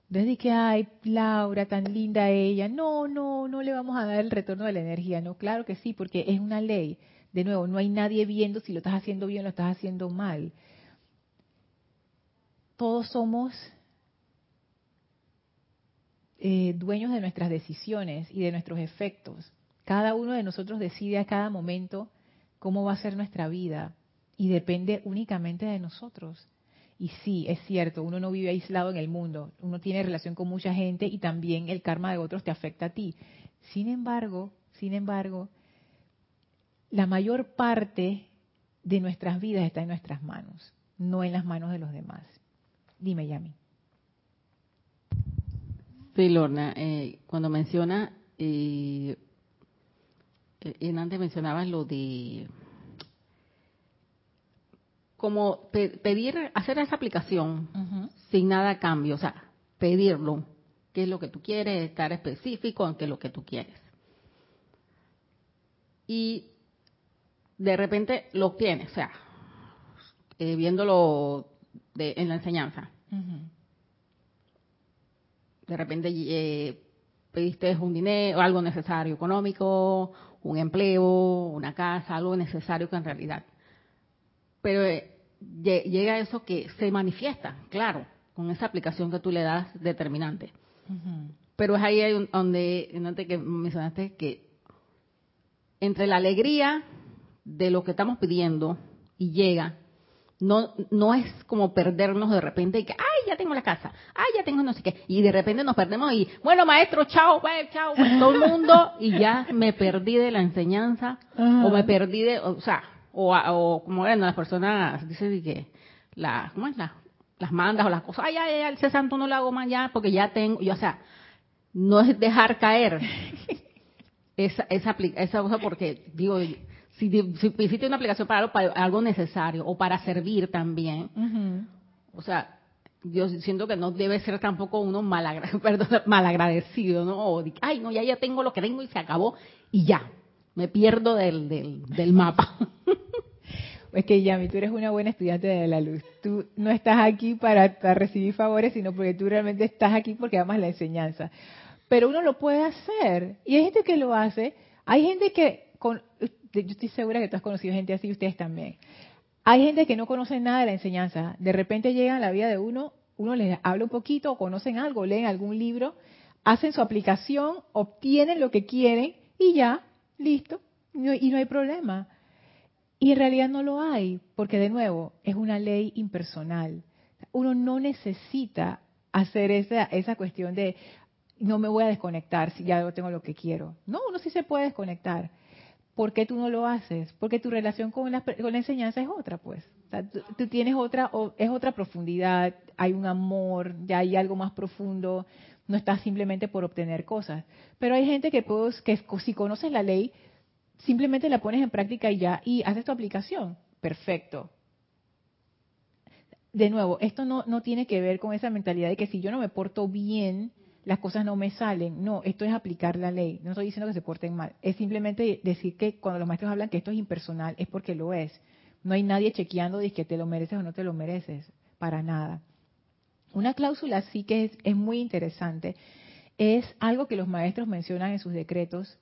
Desde que, ay, Laura, tan linda ella. No, no, no le vamos a dar el retorno de la energía. No, claro que sí, porque es una ley. De nuevo, no hay nadie viendo si lo estás haciendo bien o lo estás haciendo mal. Todos somos eh, dueños de nuestras decisiones y de nuestros efectos. Cada uno de nosotros decide a cada momento cómo va a ser nuestra vida y depende únicamente de nosotros. Y sí, es cierto, uno no vive aislado en el mundo, uno tiene relación con mucha gente y también el karma de otros te afecta a ti. Sin embargo, sin embargo, la mayor parte de nuestras vidas está en nuestras manos, no en las manos de los demás. Dime, Yami. Sí, Lorna, eh, cuando menciona, eh, eh antes mencionabas lo de como pedir, hacer esa aplicación sin nada a cambio, o sea, pedirlo, qué es lo que tú quieres, estar específico en qué es lo que tú quieres. Y de repente lo obtienes, o sea, eh, viéndolo en la enseñanza. De repente eh, pediste un dinero, algo necesario económico, un empleo, una casa, algo necesario que en realidad pero eh, llega eso que se manifiesta, claro, con esa aplicación que tú le das determinante. Pero es ahí donde, donde que mencionaste que entre la alegría de lo que estamos pidiendo y llega, no, no es como perdernos de repente y que, ay, ya tengo la casa, ay, ya tengo no sé qué, y de repente nos perdemos y, bueno, maestro, chao, bye, chao, todo el mundo, y ya me perdí de la enseñanza, o me perdí de, o sea, o, o como ven las personas dicen que la, ¿cómo es? La, las mandas o las cosas, ay, ya, ya, ese santo no lo hago más ya porque ya tengo, yo, o sea, no es dejar caer esa, esa, esa cosa porque, digo, si, si hiciste una aplicación para algo, para algo necesario o para servir también, o sea, yo siento que no debe ser tampoco uno malagra, perdón, malagradecido, ¿no? O ay, no, ya, ya tengo lo que tengo y se acabó y ya, me pierdo del, del, del mapa. Pues que Yami, tú eres una buena estudiante de la luz. Tú no estás aquí para, recibir favores, sino porque tú realmente estás aquí porque amas la enseñanza. Pero uno lo puede hacer. Y hay gente que lo hace. Hay gente que, con, yo estoy segura que tú has conocido gente así, ustedes también. Hay gente que no conoce nada de la enseñanza. De repente llegan a la vida de uno, uno les habla un poquito, conocen algo, leen algún libro, hacen su aplicación, obtienen lo que quieren y ya, listo. Y no hay problema. Y en realidad no lo hay, porque de nuevo, es una ley impersonal. Uno no necesita hacer esa, esa cuestión de no me voy a desconectar si ya tengo lo que quiero. No, uno sí se puede desconectar. ¿Por qué tú no lo haces? Porque tu relación con la, con la enseñanza es otra, pues. tú, tienes otra, es otra profundidad, hay un amor, ya hay algo más profundo, no estás simplemente por obtener cosas. Pero hay gente que, pues, que si conoces la ley, simplemente la pones en práctica y ya, y haces tu aplicación. Perfecto. De nuevo, esto no, no tiene que ver con esa mentalidad de que si yo no me porto bien, las cosas no me salen. No, esto es aplicar la ley. No estoy diciendo que se porten mal. Es simplemente decir que cuando los maestros hablan que esto es impersonal, es porque lo es. No hay nadie chequeando de que te lo mereces o no te lo mereces. Para nada. Una cláusula sí que es, es muy interesante. Es algo que los maestros mencionan en sus decretos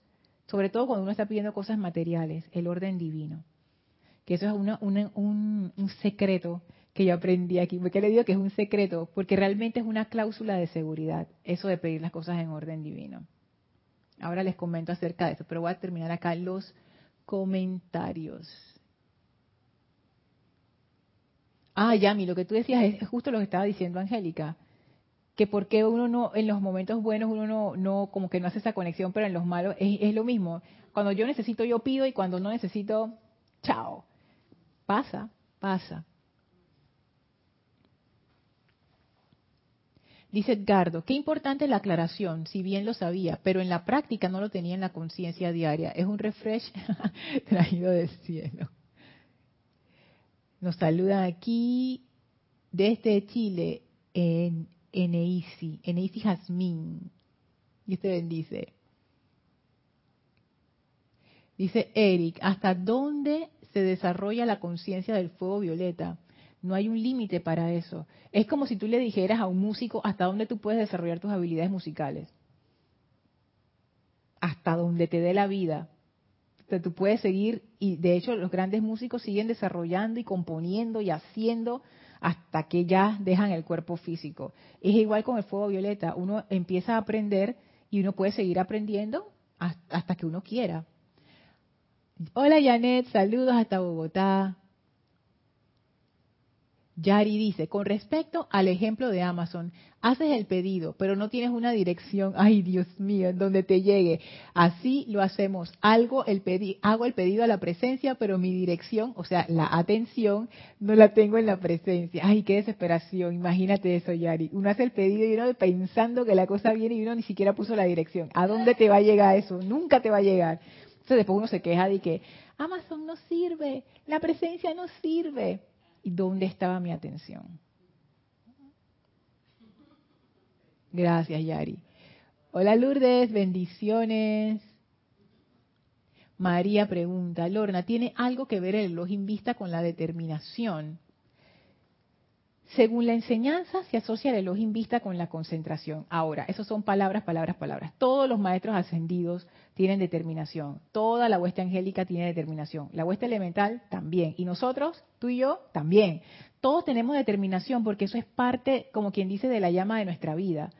sobre todo cuando uno está pidiendo cosas materiales, el orden divino. Que eso es un, secreto que yo aprendí aquí. ¿Por qué le digo que es un secreto? Porque realmente es una cláusula de seguridad, eso de pedir las cosas en orden divino. Ahora les comento acerca de eso, pero voy a terminar acá los comentarios. Ah, Yami, lo que tú decías es justo lo que estaba diciendo Angélica que por qué uno no, en los momentos buenos uno no, no como que no hace esa conexión, pero en los malos es, lo mismo. Cuando yo necesito, yo pido y cuando no necesito, chao. Pasa, pasa. Dice Edgardo, qué importante la aclaración, si bien lo sabía, pero en la práctica no lo tenía en la conciencia diaria. Es un refresh traído del cielo. Nos saluda aquí desde Chile, en Eneisi, Eneisi Jazmín. Y te bendice. Dice Eric, ¿hasta dónde se desarrolla la conciencia del fuego violeta? No hay un límite para eso. Es como si tú le dijeras a un músico hasta dónde tú puedes desarrollar tus habilidades musicales. Hasta donde te dé la vida. O tú puedes seguir, y de hecho los grandes músicos siguen desarrollando y componiendo y haciendo hasta que ya dejan el cuerpo físico. Es igual con el fuego violeta, uno empieza a aprender y uno puede seguir aprendiendo hasta que uno quiera. Hola Janet, saludos hasta Bogotá. Yari dice, con respecto al ejemplo de Amazon, haces el pedido, pero no tienes una dirección, ay Dios mío, en donde te llegue. Así lo hacemos. Algo el hago el pedido a la presencia, pero mi dirección, o sea, la atención, no la tengo en la presencia. Ay, qué desesperación. Imagínate eso, Yari. Uno hace el pedido y uno pensando que la cosa viene y uno ni siquiera puso la dirección. ¿A dónde te va a llegar eso? Nunca te va a llegar. Entonces después uno se queja de que Amazon no sirve, la presencia no sirve ¿Y dónde estaba mi atención? Gracias, Yari. Hola Lourdes, bendiciones. María pregunta, Lorna, ¿tiene algo que ver el reloj vista con la determinación? Según la enseñanza, se asocia el elogio vista con la concentración. Ahora, eso son palabras, palabras, palabras. Todos los maestros ascendidos tienen determinación. Toda la hueste angélica tiene determinación. La hueste elemental también. Y nosotros, tú y yo, también. Todos tenemos determinación porque eso es parte, como quien dice, de la llama de nuestra vida.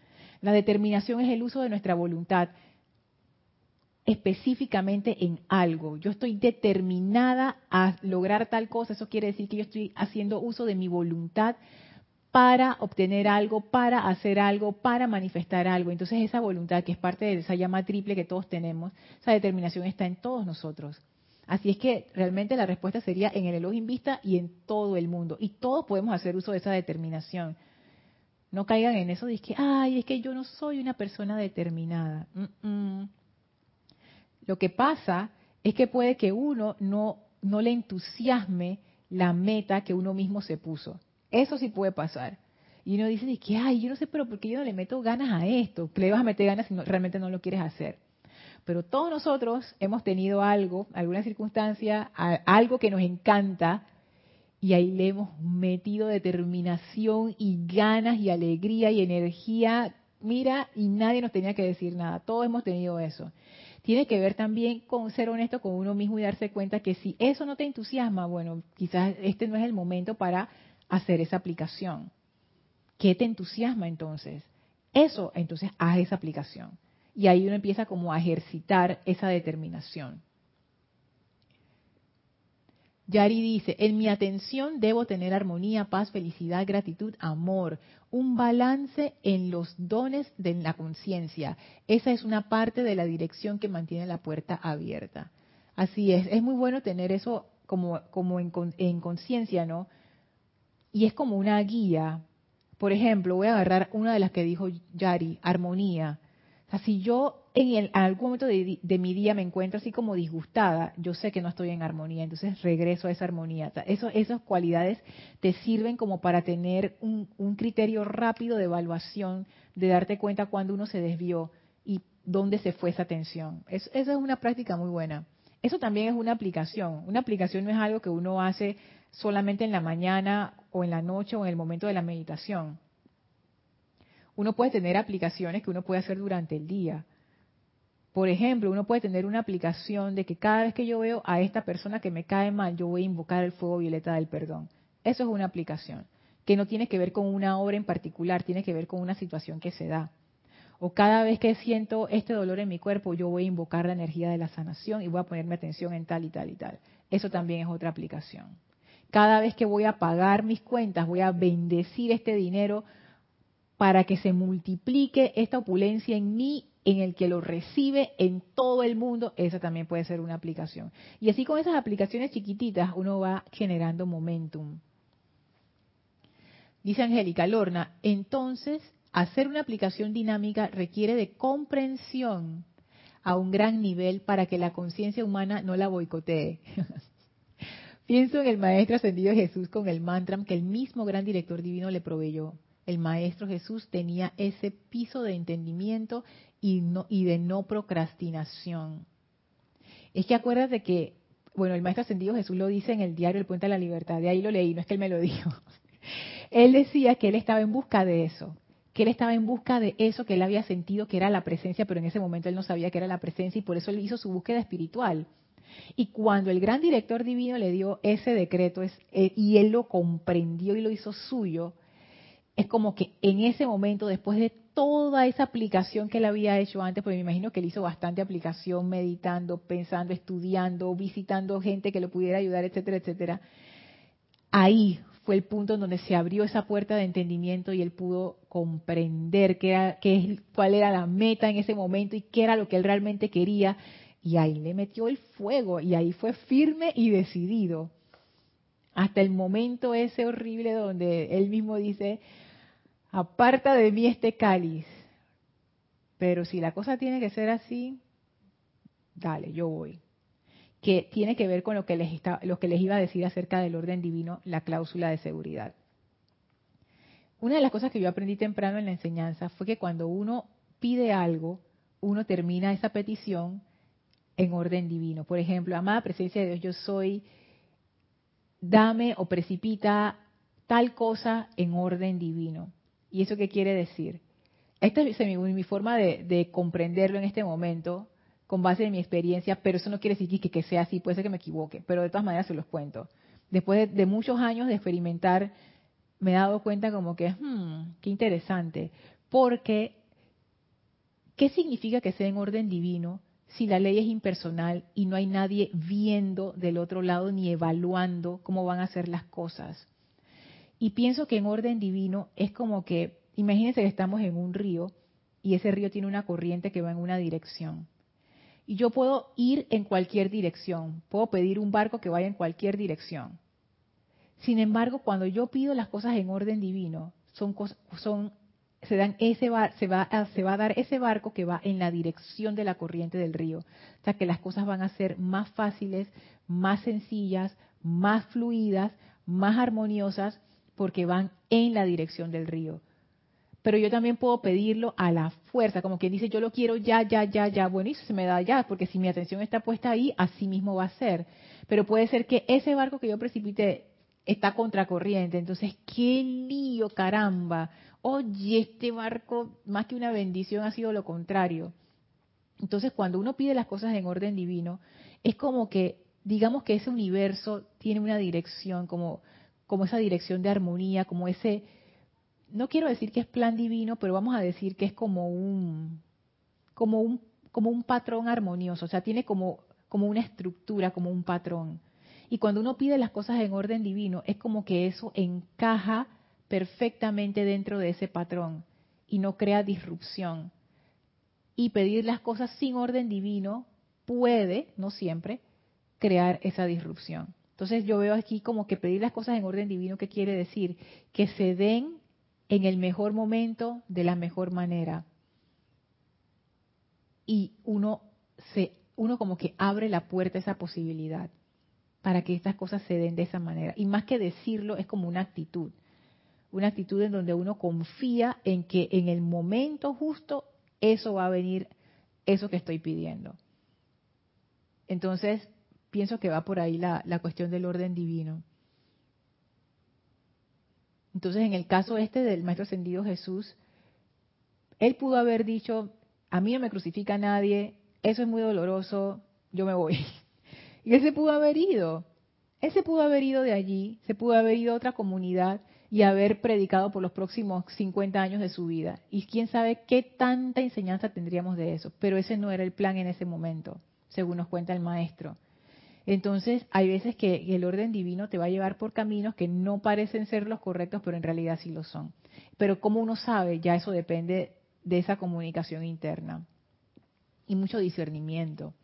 La determinación es el uso de nuestra voluntad específicamente en algo. Yo estoy determinada a lograr tal cosa. Eso quiere decir que yo estoy haciendo uso de mi voluntad para obtener algo, para hacer algo, para manifestar algo. Entonces esa voluntad, que es parte de esa llama triple que todos tenemos, esa determinación está en todos nosotros. Así es que realmente la respuesta sería en el elogio vista y en todo el mundo. Y todos podemos hacer uso de esa determinación. No caigan en eso de que, ay, es que yo no soy una persona determinada. Lo que pasa es que puede que uno no, no le entusiasme la meta que uno mismo se puso. Eso sí puede pasar. Y uno dice, que, ay, yo no sé, pero ¿por qué yo no le meto ganas a esto? ¿Qué le vas a meter ganas si realmente no lo quieres hacer? Pero todos nosotros hemos tenido algo, alguna circunstancia, algo que nos encanta Y ahí le hemos metido determinación y ganas y alegría y energía. Mira, y nadie nos tenía que decir nada. Todos hemos tenido eso. Tiene que ver también con ser honesto con uno mismo y darse cuenta que si eso no te entusiasma, bueno, quizás este no es el momento para hacer esa aplicación. ¿Qué te entusiasma entonces? Eso, entonces, haz esa aplicación. Y ahí uno empieza como a ejercitar esa determinación. Yari dice, en mi atención debo tener armonía, paz, felicidad, gratitud, amor, un balance en los dones de la conciencia. Esa es una parte de la dirección que mantiene la puerta abierta. Así es, es muy bueno tener eso como, en, en conciencia, ¿no? Y es como una guía. Por ejemplo, voy a agarrar una de las que dijo Yari, armonía. O sea, si yo en, algún momento de, mi día me encuentro así como disgustada, yo sé que no estoy en armonía, entonces regreso a esa armonía. Eso, esas cualidades te sirven como para tener un, criterio rápido de evaluación, de darte cuenta cuando uno se desvió y dónde se fue esa atención. Eso es una práctica muy buena. Eso también es una aplicación. Una aplicación no es algo que uno hace solamente en la mañana o en la noche o en el momento de la meditación. Uno puede tener aplicaciones que uno puede hacer durante el día por ejemplo, uno puede tener una aplicación de que cada vez que yo veo a esta persona que me cae mal, yo voy a invocar el fuego violeta del perdón. Eso es una aplicación que no tiene que ver con una obra en particular, tiene que ver con una situación que se da. O cada vez que siento este dolor en mi cuerpo, yo voy a invocar la energía de la sanación y voy a ponerme atención en tal y tal y tal. Eso también es otra aplicación. Cada vez que voy a pagar mis cuentas, voy a bendecir este dinero para que se multiplique esta opulencia en mí en el que lo recibe en todo el mundo, esa también puede ser una aplicación. Y así con esas aplicaciones chiquititas uno va generando momentum. Dice Angélica Lorna, entonces hacer una aplicación dinámica requiere de comprensión a un gran nivel para que la conciencia humana no la boicotee. Pienso en el Maestro Ascendido Jesús con el mantra que el mismo gran director divino le proveyó. El Maestro Jesús tenía ese piso de entendimiento y, de no procrastinación. Es que acuérdate que, bueno, el Maestro Ascendido Jesús lo dice en el diario El Puente de la Libertad, de ahí lo leí, no es que él me lo dijo. Él decía que él estaba en busca de eso, que él estaba en busca de eso que él había sentido que era la presencia, pero en ese momento él no sabía que era la presencia y por eso él hizo su búsqueda espiritual. Y cuando el gran director divino le dio ese decreto es, eh, y él lo comprendió y lo hizo suyo, es como que en ese momento, después de toda esa aplicación que él había hecho antes, porque me imagino que él hizo bastante aplicación, meditando, pensando, estudiando, visitando gente que lo pudiera ayudar, etcétera, etcétera. Ahí fue el punto en donde se abrió esa puerta de entendimiento y él pudo comprender qué era, qué, cuál era la meta en ese momento y qué era lo que él realmente quería. Y ahí le metió el fuego y ahí fue firme y decidido. Hasta el momento ese horrible donde él mismo dice, aparta de mí este cáliz. Pero si la cosa tiene que ser así, dale, yo voy. Que tiene que ver con lo que les, lo que les iba a decir acerca del orden divino, la cláusula de seguridad. Una de las cosas que yo aprendí temprano en la enseñanza fue que cuando uno pide algo, uno termina esa petición en orden divino. Por ejemplo, amada presencia de Dios, yo soy, dame o precipita tal cosa en orden divino. ¿Y eso qué quiere decir? Esta es mi, forma de, comprenderlo en este momento, con base en mi experiencia, pero eso no quiere decir que, sea así, puede ser que me equivoque, pero de todas maneras se los cuento. Después de, muchos años de experimentar, me he dado cuenta como que, hmm, qué interesante, porque ¿qué significa que sea en orden divino si la ley es impersonal y no hay nadie viendo del otro lado ni evaluando cómo van a ser las cosas? Y pienso que en orden divino es como que, imagínense que estamos en un río y ese río tiene una corriente que va en una dirección. Y yo puedo ir en cualquier dirección, puedo pedir un barco que vaya en cualquier dirección. Sin embargo, cuando yo pido las cosas en orden divino, son, se dan se va se va a dar ese barco que va en la dirección de la corriente del río, o sea que las cosas van a ser más fáciles, más sencillas, más fluidas, más armoniosas porque van en la dirección del río. Pero yo también puedo pedirlo a la fuerza, como quien dice, yo lo quiero ya, ya, ya, ya. Bueno, y se me da ya, porque si mi atención está puesta ahí, así mismo va a ser. Pero puede ser que ese barco que yo precipite está contracorriente. Entonces, qué lío, caramba. Oye, este barco, más que una bendición, ha sido lo contrario. Entonces, cuando uno pide las cosas en orden divino, es como que, digamos que ese universo tiene una dirección, como, como esa dirección de armonía, como ese, no quiero decir que es plan divino, pero vamos a decir que es como un, como un, como un patrón armonioso, o sea, tiene como, como una estructura, como un patrón. Y cuando uno pide las cosas en orden divino, es como que eso encaja perfectamente dentro de ese patrón y no crea disrupción. Y pedir las cosas sin orden divino puede, no siempre, crear esa disrupción. Entonces yo veo aquí como que pedir las cosas en orden divino, ¿qué quiere decir? Que se den en el mejor momento, de la mejor manera. Y uno se, uno como que abre la puerta a esa posibilidad para que estas cosas se den de esa manera. Y más que decirlo, es como una actitud. Una actitud en donde uno confía en que en el momento justo eso va a venir, eso que estoy pidiendo. Entonces, pienso que va por ahí la, cuestión del orden divino. Entonces, en el caso este del Maestro Ascendido Jesús, él pudo haber dicho, a mí no me crucifica nadie, eso es muy doloroso, yo me voy. Y él se pudo haber ido. Él se pudo haber ido de allí, se pudo haber ido a otra comunidad y haber predicado por los próximos 50 años de su vida. Y quién sabe qué tanta enseñanza tendríamos de eso. Pero ese no era el plan en ese momento, según nos cuenta el maestro. Entonces, hay veces que el orden divino te va a llevar por caminos que no parecen ser los correctos, pero en realidad sí lo son. Pero como uno sabe, ya eso depende de esa comunicación interna y mucho discernimiento.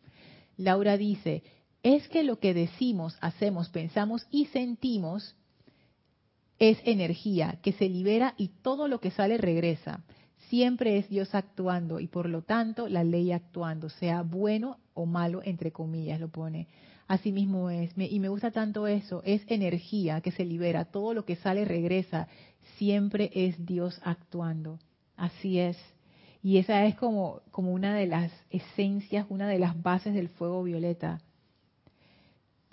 Laura dice, es que lo que decimos, hacemos, pensamos y sentimos es energía que se libera y todo lo que sale regresa. Siempre es Dios actuando y por lo tanto la ley actuando, sea bueno o malo, entre comillas lo pone. Así mismo es. y me gusta tanto eso. Es energía que se libera. Todo lo que sale regresa. Siempre es Dios actuando. Así es. Y esa es como, como una de las esencias, una de las bases del fuego violeta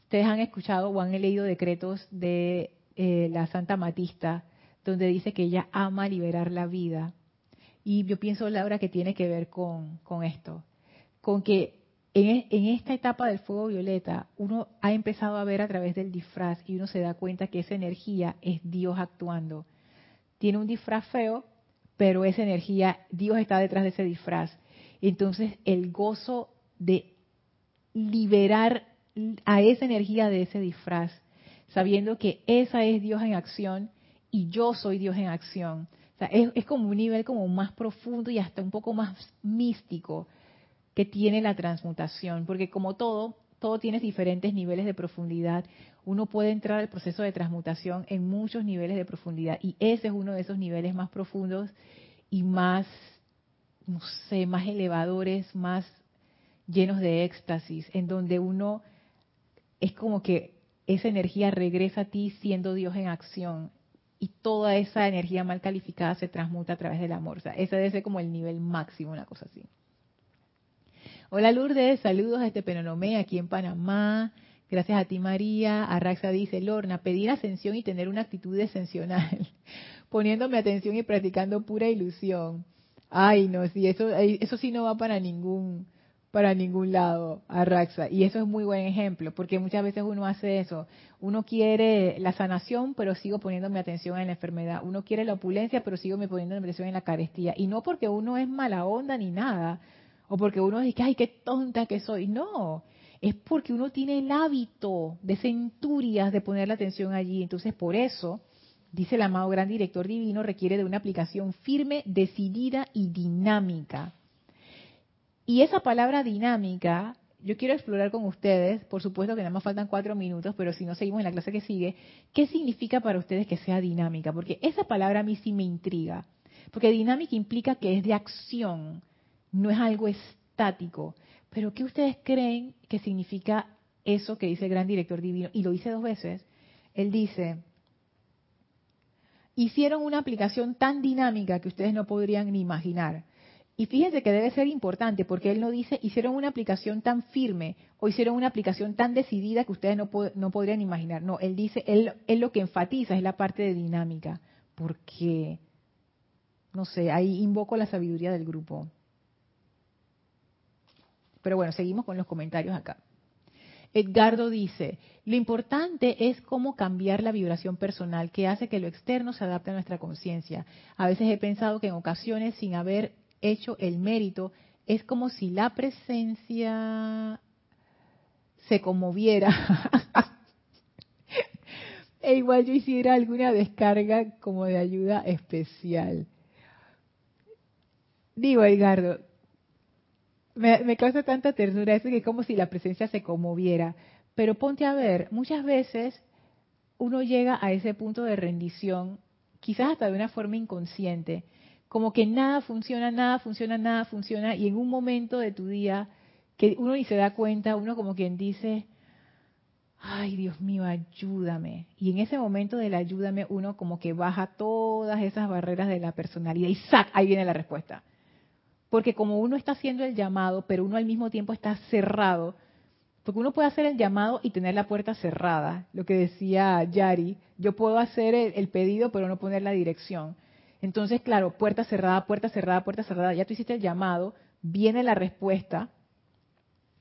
Ustedes han escuchado o han leído decretos de eh, la Santa Matista, donde dice que ella ama liberar la vida. Y yo pienso, Laura, que tiene que ver con, esto, con que en, e, en, esta etapa del fuego violeta uno ha empezado a ver a través del disfraz y uno se da cuenta que esa energía es Dios actuando. Tiene un disfraz feo, pero esa energía, Dios está detrás de ese disfraz. Entonces el gozo de liberar a esa energía de ese disfraz, sabiendo que esa es Dios en acción y yo soy Dios en acción. es, como un nivel como más profundo y hasta un poco más místico que tiene la transmutación, porque como todo, todo tiene diferentes niveles de profundidad. Uno puede entrar al proceso de transmutación en muchos niveles de profundidad y ese es uno de esos niveles más profundos y más, no sé, más elevadores, más llenos de éxtasis, en donde uno es como que esa energía regresa a ti siendo Dios en acción y toda esa energía mal calificada se transmuta a través del amor. O sea, ese debe ser como el nivel máximo, una cosa así. Hola Lourdes, saludos a este Penonomé aquí en Panamá. Gracias a ti María. Arraxa dice, Lorna, pedir ascensión y tener una actitud ascensional, poniéndome atención y practicando pura ilusión. Ay, no, sí, eso, eso sí no va para ningún, para ningún lado a Raxa. Y eso es muy buen ejemplo, porque muchas veces uno hace eso. Uno quiere la sanación, pero sigo poniéndome atención en la enfermedad. Uno quiere la opulencia, pero sigo me poniendo atención en la carestía. Y no porque uno es mala onda ni nada, o porque uno dice, ay, qué tonta que soy. No, es porque uno tiene el hábito de centurias de poner la atención allí. Entonces, por eso, dice el amado gran director divino, requiere de una aplicación firme, decidida y dinámica y esa palabra dinámica, yo quiero explorar con ustedes, por supuesto que nada más faltan cuatro minutos, pero si no seguimos en la clase que sigue, ¿qué significa para ustedes que sea dinámica? Porque esa palabra a mí sí me intriga, porque dinámica implica que es de acción, no es algo estático. Pero ¿qué ustedes creen que significa eso que dice el gran director divino? Y lo dice dos veces. Él dice, hicieron una aplicación tan dinámica que ustedes no podrían ni imaginar Y fíjense que debe ser importante porque él no dice hicieron una aplicación tan firme o hicieron una aplicación tan decidida que ustedes no, no podrían imaginar. No, él dice, él, él lo que enfatiza es la parte de dinámica. Porque, no sé, ahí invoco la sabiduría del grupo. Pero bueno, seguimos con los comentarios acá. Edgardo dice, lo importante es cómo cambiar la vibración personal que hace que lo externo se adapte a nuestra conciencia. A veces he pensado que en ocasiones, sin haber hecho el mérito, es como si la presencia se conmoviera. e igual yo hiciera alguna descarga como de ayuda especial. Digo, Edgardo, me, causa tanta ternura eso que es como si la presencia se conmoviera. Pero ponte a ver, muchas veces uno llega a ese punto de rendición, quizás hasta de una forma inconsciente, como que nada funciona, nada funciona, nada funciona, y en un momento de tu día que uno ni se da cuenta, uno como quien dice, ay Dios mío, ayúdame. Y en ese momento del ayúdame, uno como que baja todas esas barreras de la personalidad y ¡sac! Ahí viene la respuesta. Porque como uno está haciendo el llamado, pero uno al mismo tiempo está cerrado, porque uno puede hacer el llamado y tener la puerta cerrada, lo que decía Yari, yo puedo hacer el pedido pero no poner la dirección. Entonces, claro, puerta cerrada, puerta cerrada, puerta cerrada, ya tú hiciste el llamado, viene la respuesta,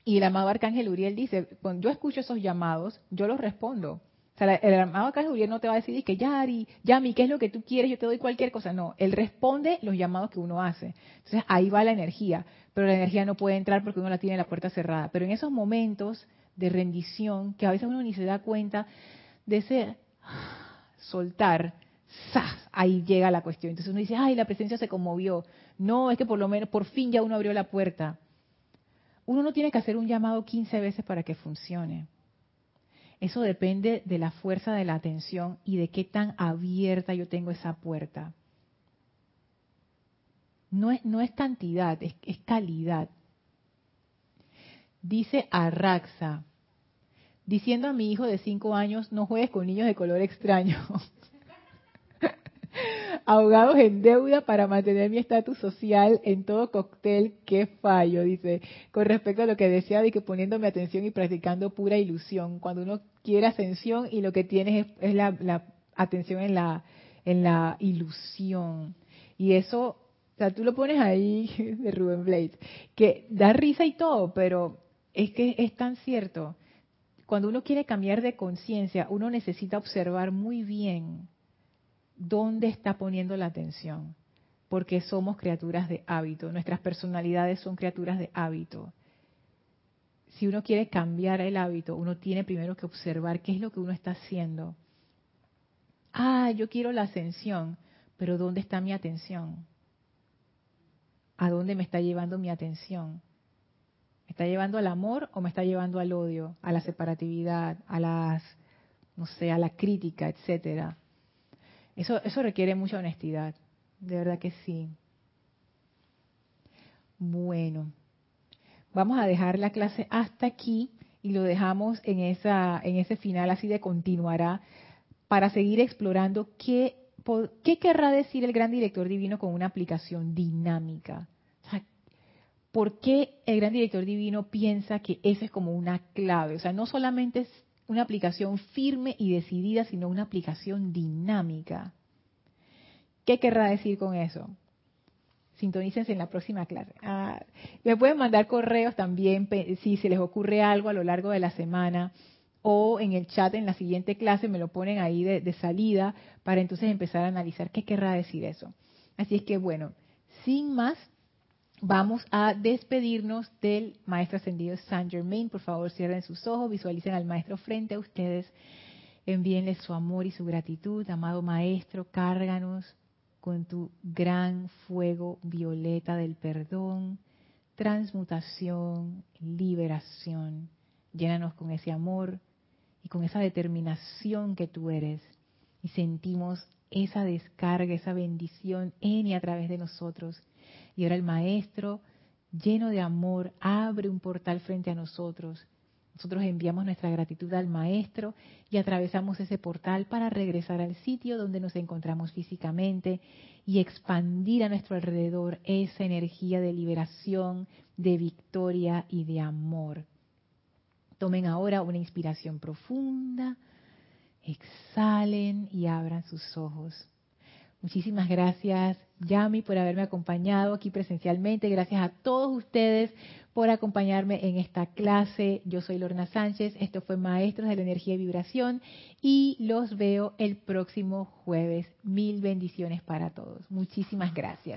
y el amado Arcángel Uriel dice, cuando yo escucho esos llamados, yo los respondo. O sea, el amado Arcángel Uriel no te va a decir que Yari, Yami, ¿qué es lo que tú quieres? Yo te doy cualquier cosa. No, él responde los llamados que uno hace. Entonces ahí va la energía, pero la energía no puede entrar porque uno la tiene la puerta cerrada. Pero en esos momentos de rendición, que a veces uno ni se da cuenta de ese soltar, ahí llega la cuestión. Entonces uno dice, ay, la presencia se conmovió. No, es que por lo menos, por fin ya uno abrió la puerta. Uno no tiene que hacer un llamado 15 veces para que funcione. Eso depende de la fuerza de la atención y de qué tan abierta yo tengo esa puerta. No es, no es cantidad, es, es calidad. Dice Arraxa, diciendo a mi hijo de 5 años, no juegues con niños de color extraño. ahogados en deuda para mantener mi estatus social en todo cóctel, qué fallo, dice, con respecto a lo que decía de que poniéndome atención y practicando pura ilusión, cuando uno quiere ascensión y lo que tienes es, la, atención en la, en la ilusión. Y eso, o sea, tú lo pones ahí de Ruben Blades, que da risa y todo, pero es que es tan cierto. Cuando uno quiere cambiar de conciencia, uno necesita observar muy bien dónde está poniendo la atención, porque somos criaturas de hábito, nuestras personalidades son criaturas de hábito. Si uno quiere cambiar el hábito, uno tiene primero que observar qué es lo que uno está haciendo. Ah, yo quiero la ascensión, pero ¿dónde está mi atención? ¿A dónde me está llevando mi atención? ¿Me está llevando al amor o me está llevando al odio, a la separatividad, a las, no sé, a la crítica, etcétera? Eso, eso requiere mucha honestidad, de verdad que sí. Bueno, vamos a dejar la clase hasta aquí y lo dejamos en, esa, en ese final así de continuará para seguir explorando qué, qué querrá decir el gran director divino con una aplicación dinámica. ¿Por qué el gran director divino piensa que esa es como una clave? O sea, no solamente una aplicación firme y decidida, sino una aplicación dinámica. ¿Qué querrá decir con eso? Sintonícense en la próxima clase. Ah, me pueden mandar correos también si se les ocurre algo a lo largo de la semana o en el chat en la siguiente clase me lo ponen ahí de, de salida para entonces empezar a analizar qué querrá decir eso. Así es que bueno, sin más, vamos a despedirnos del Maestro Ascendido Saint Germain. Por favor, cierren sus ojos, visualicen al Maestro frente a ustedes. Envíenle su amor y su gratitud. Amado Maestro, cárganos con tu gran fuego violeta del perdón, transmutación, liberación. Llénanos con ese amor y con esa determinación que tú eres. Y sentimos esa descarga, esa bendición en y a través de nosotros y ahora el Maestro, lleno de amor, abre un portal frente a nosotros, nosotros enviamos nuestra gratitud al Maestro y atravesamos ese portal para regresar al sitio donde nos encontramos físicamente y expandir a nuestro alrededor esa energía de liberación, de victoria y de amor. Tomen ahora una inspiración profunda, exhalen y abran sus ojos. Muchísimas gracias, Yami, por haberme acompañado aquí presencialmente. Gracias a todos ustedes por acompañarme en esta clase. Yo soy Lorna Sánchez, esto fue Maestros de la Energía y Vibración y los veo el próximo jueves. Mil bendiciones para todos. Muchísimas gracias.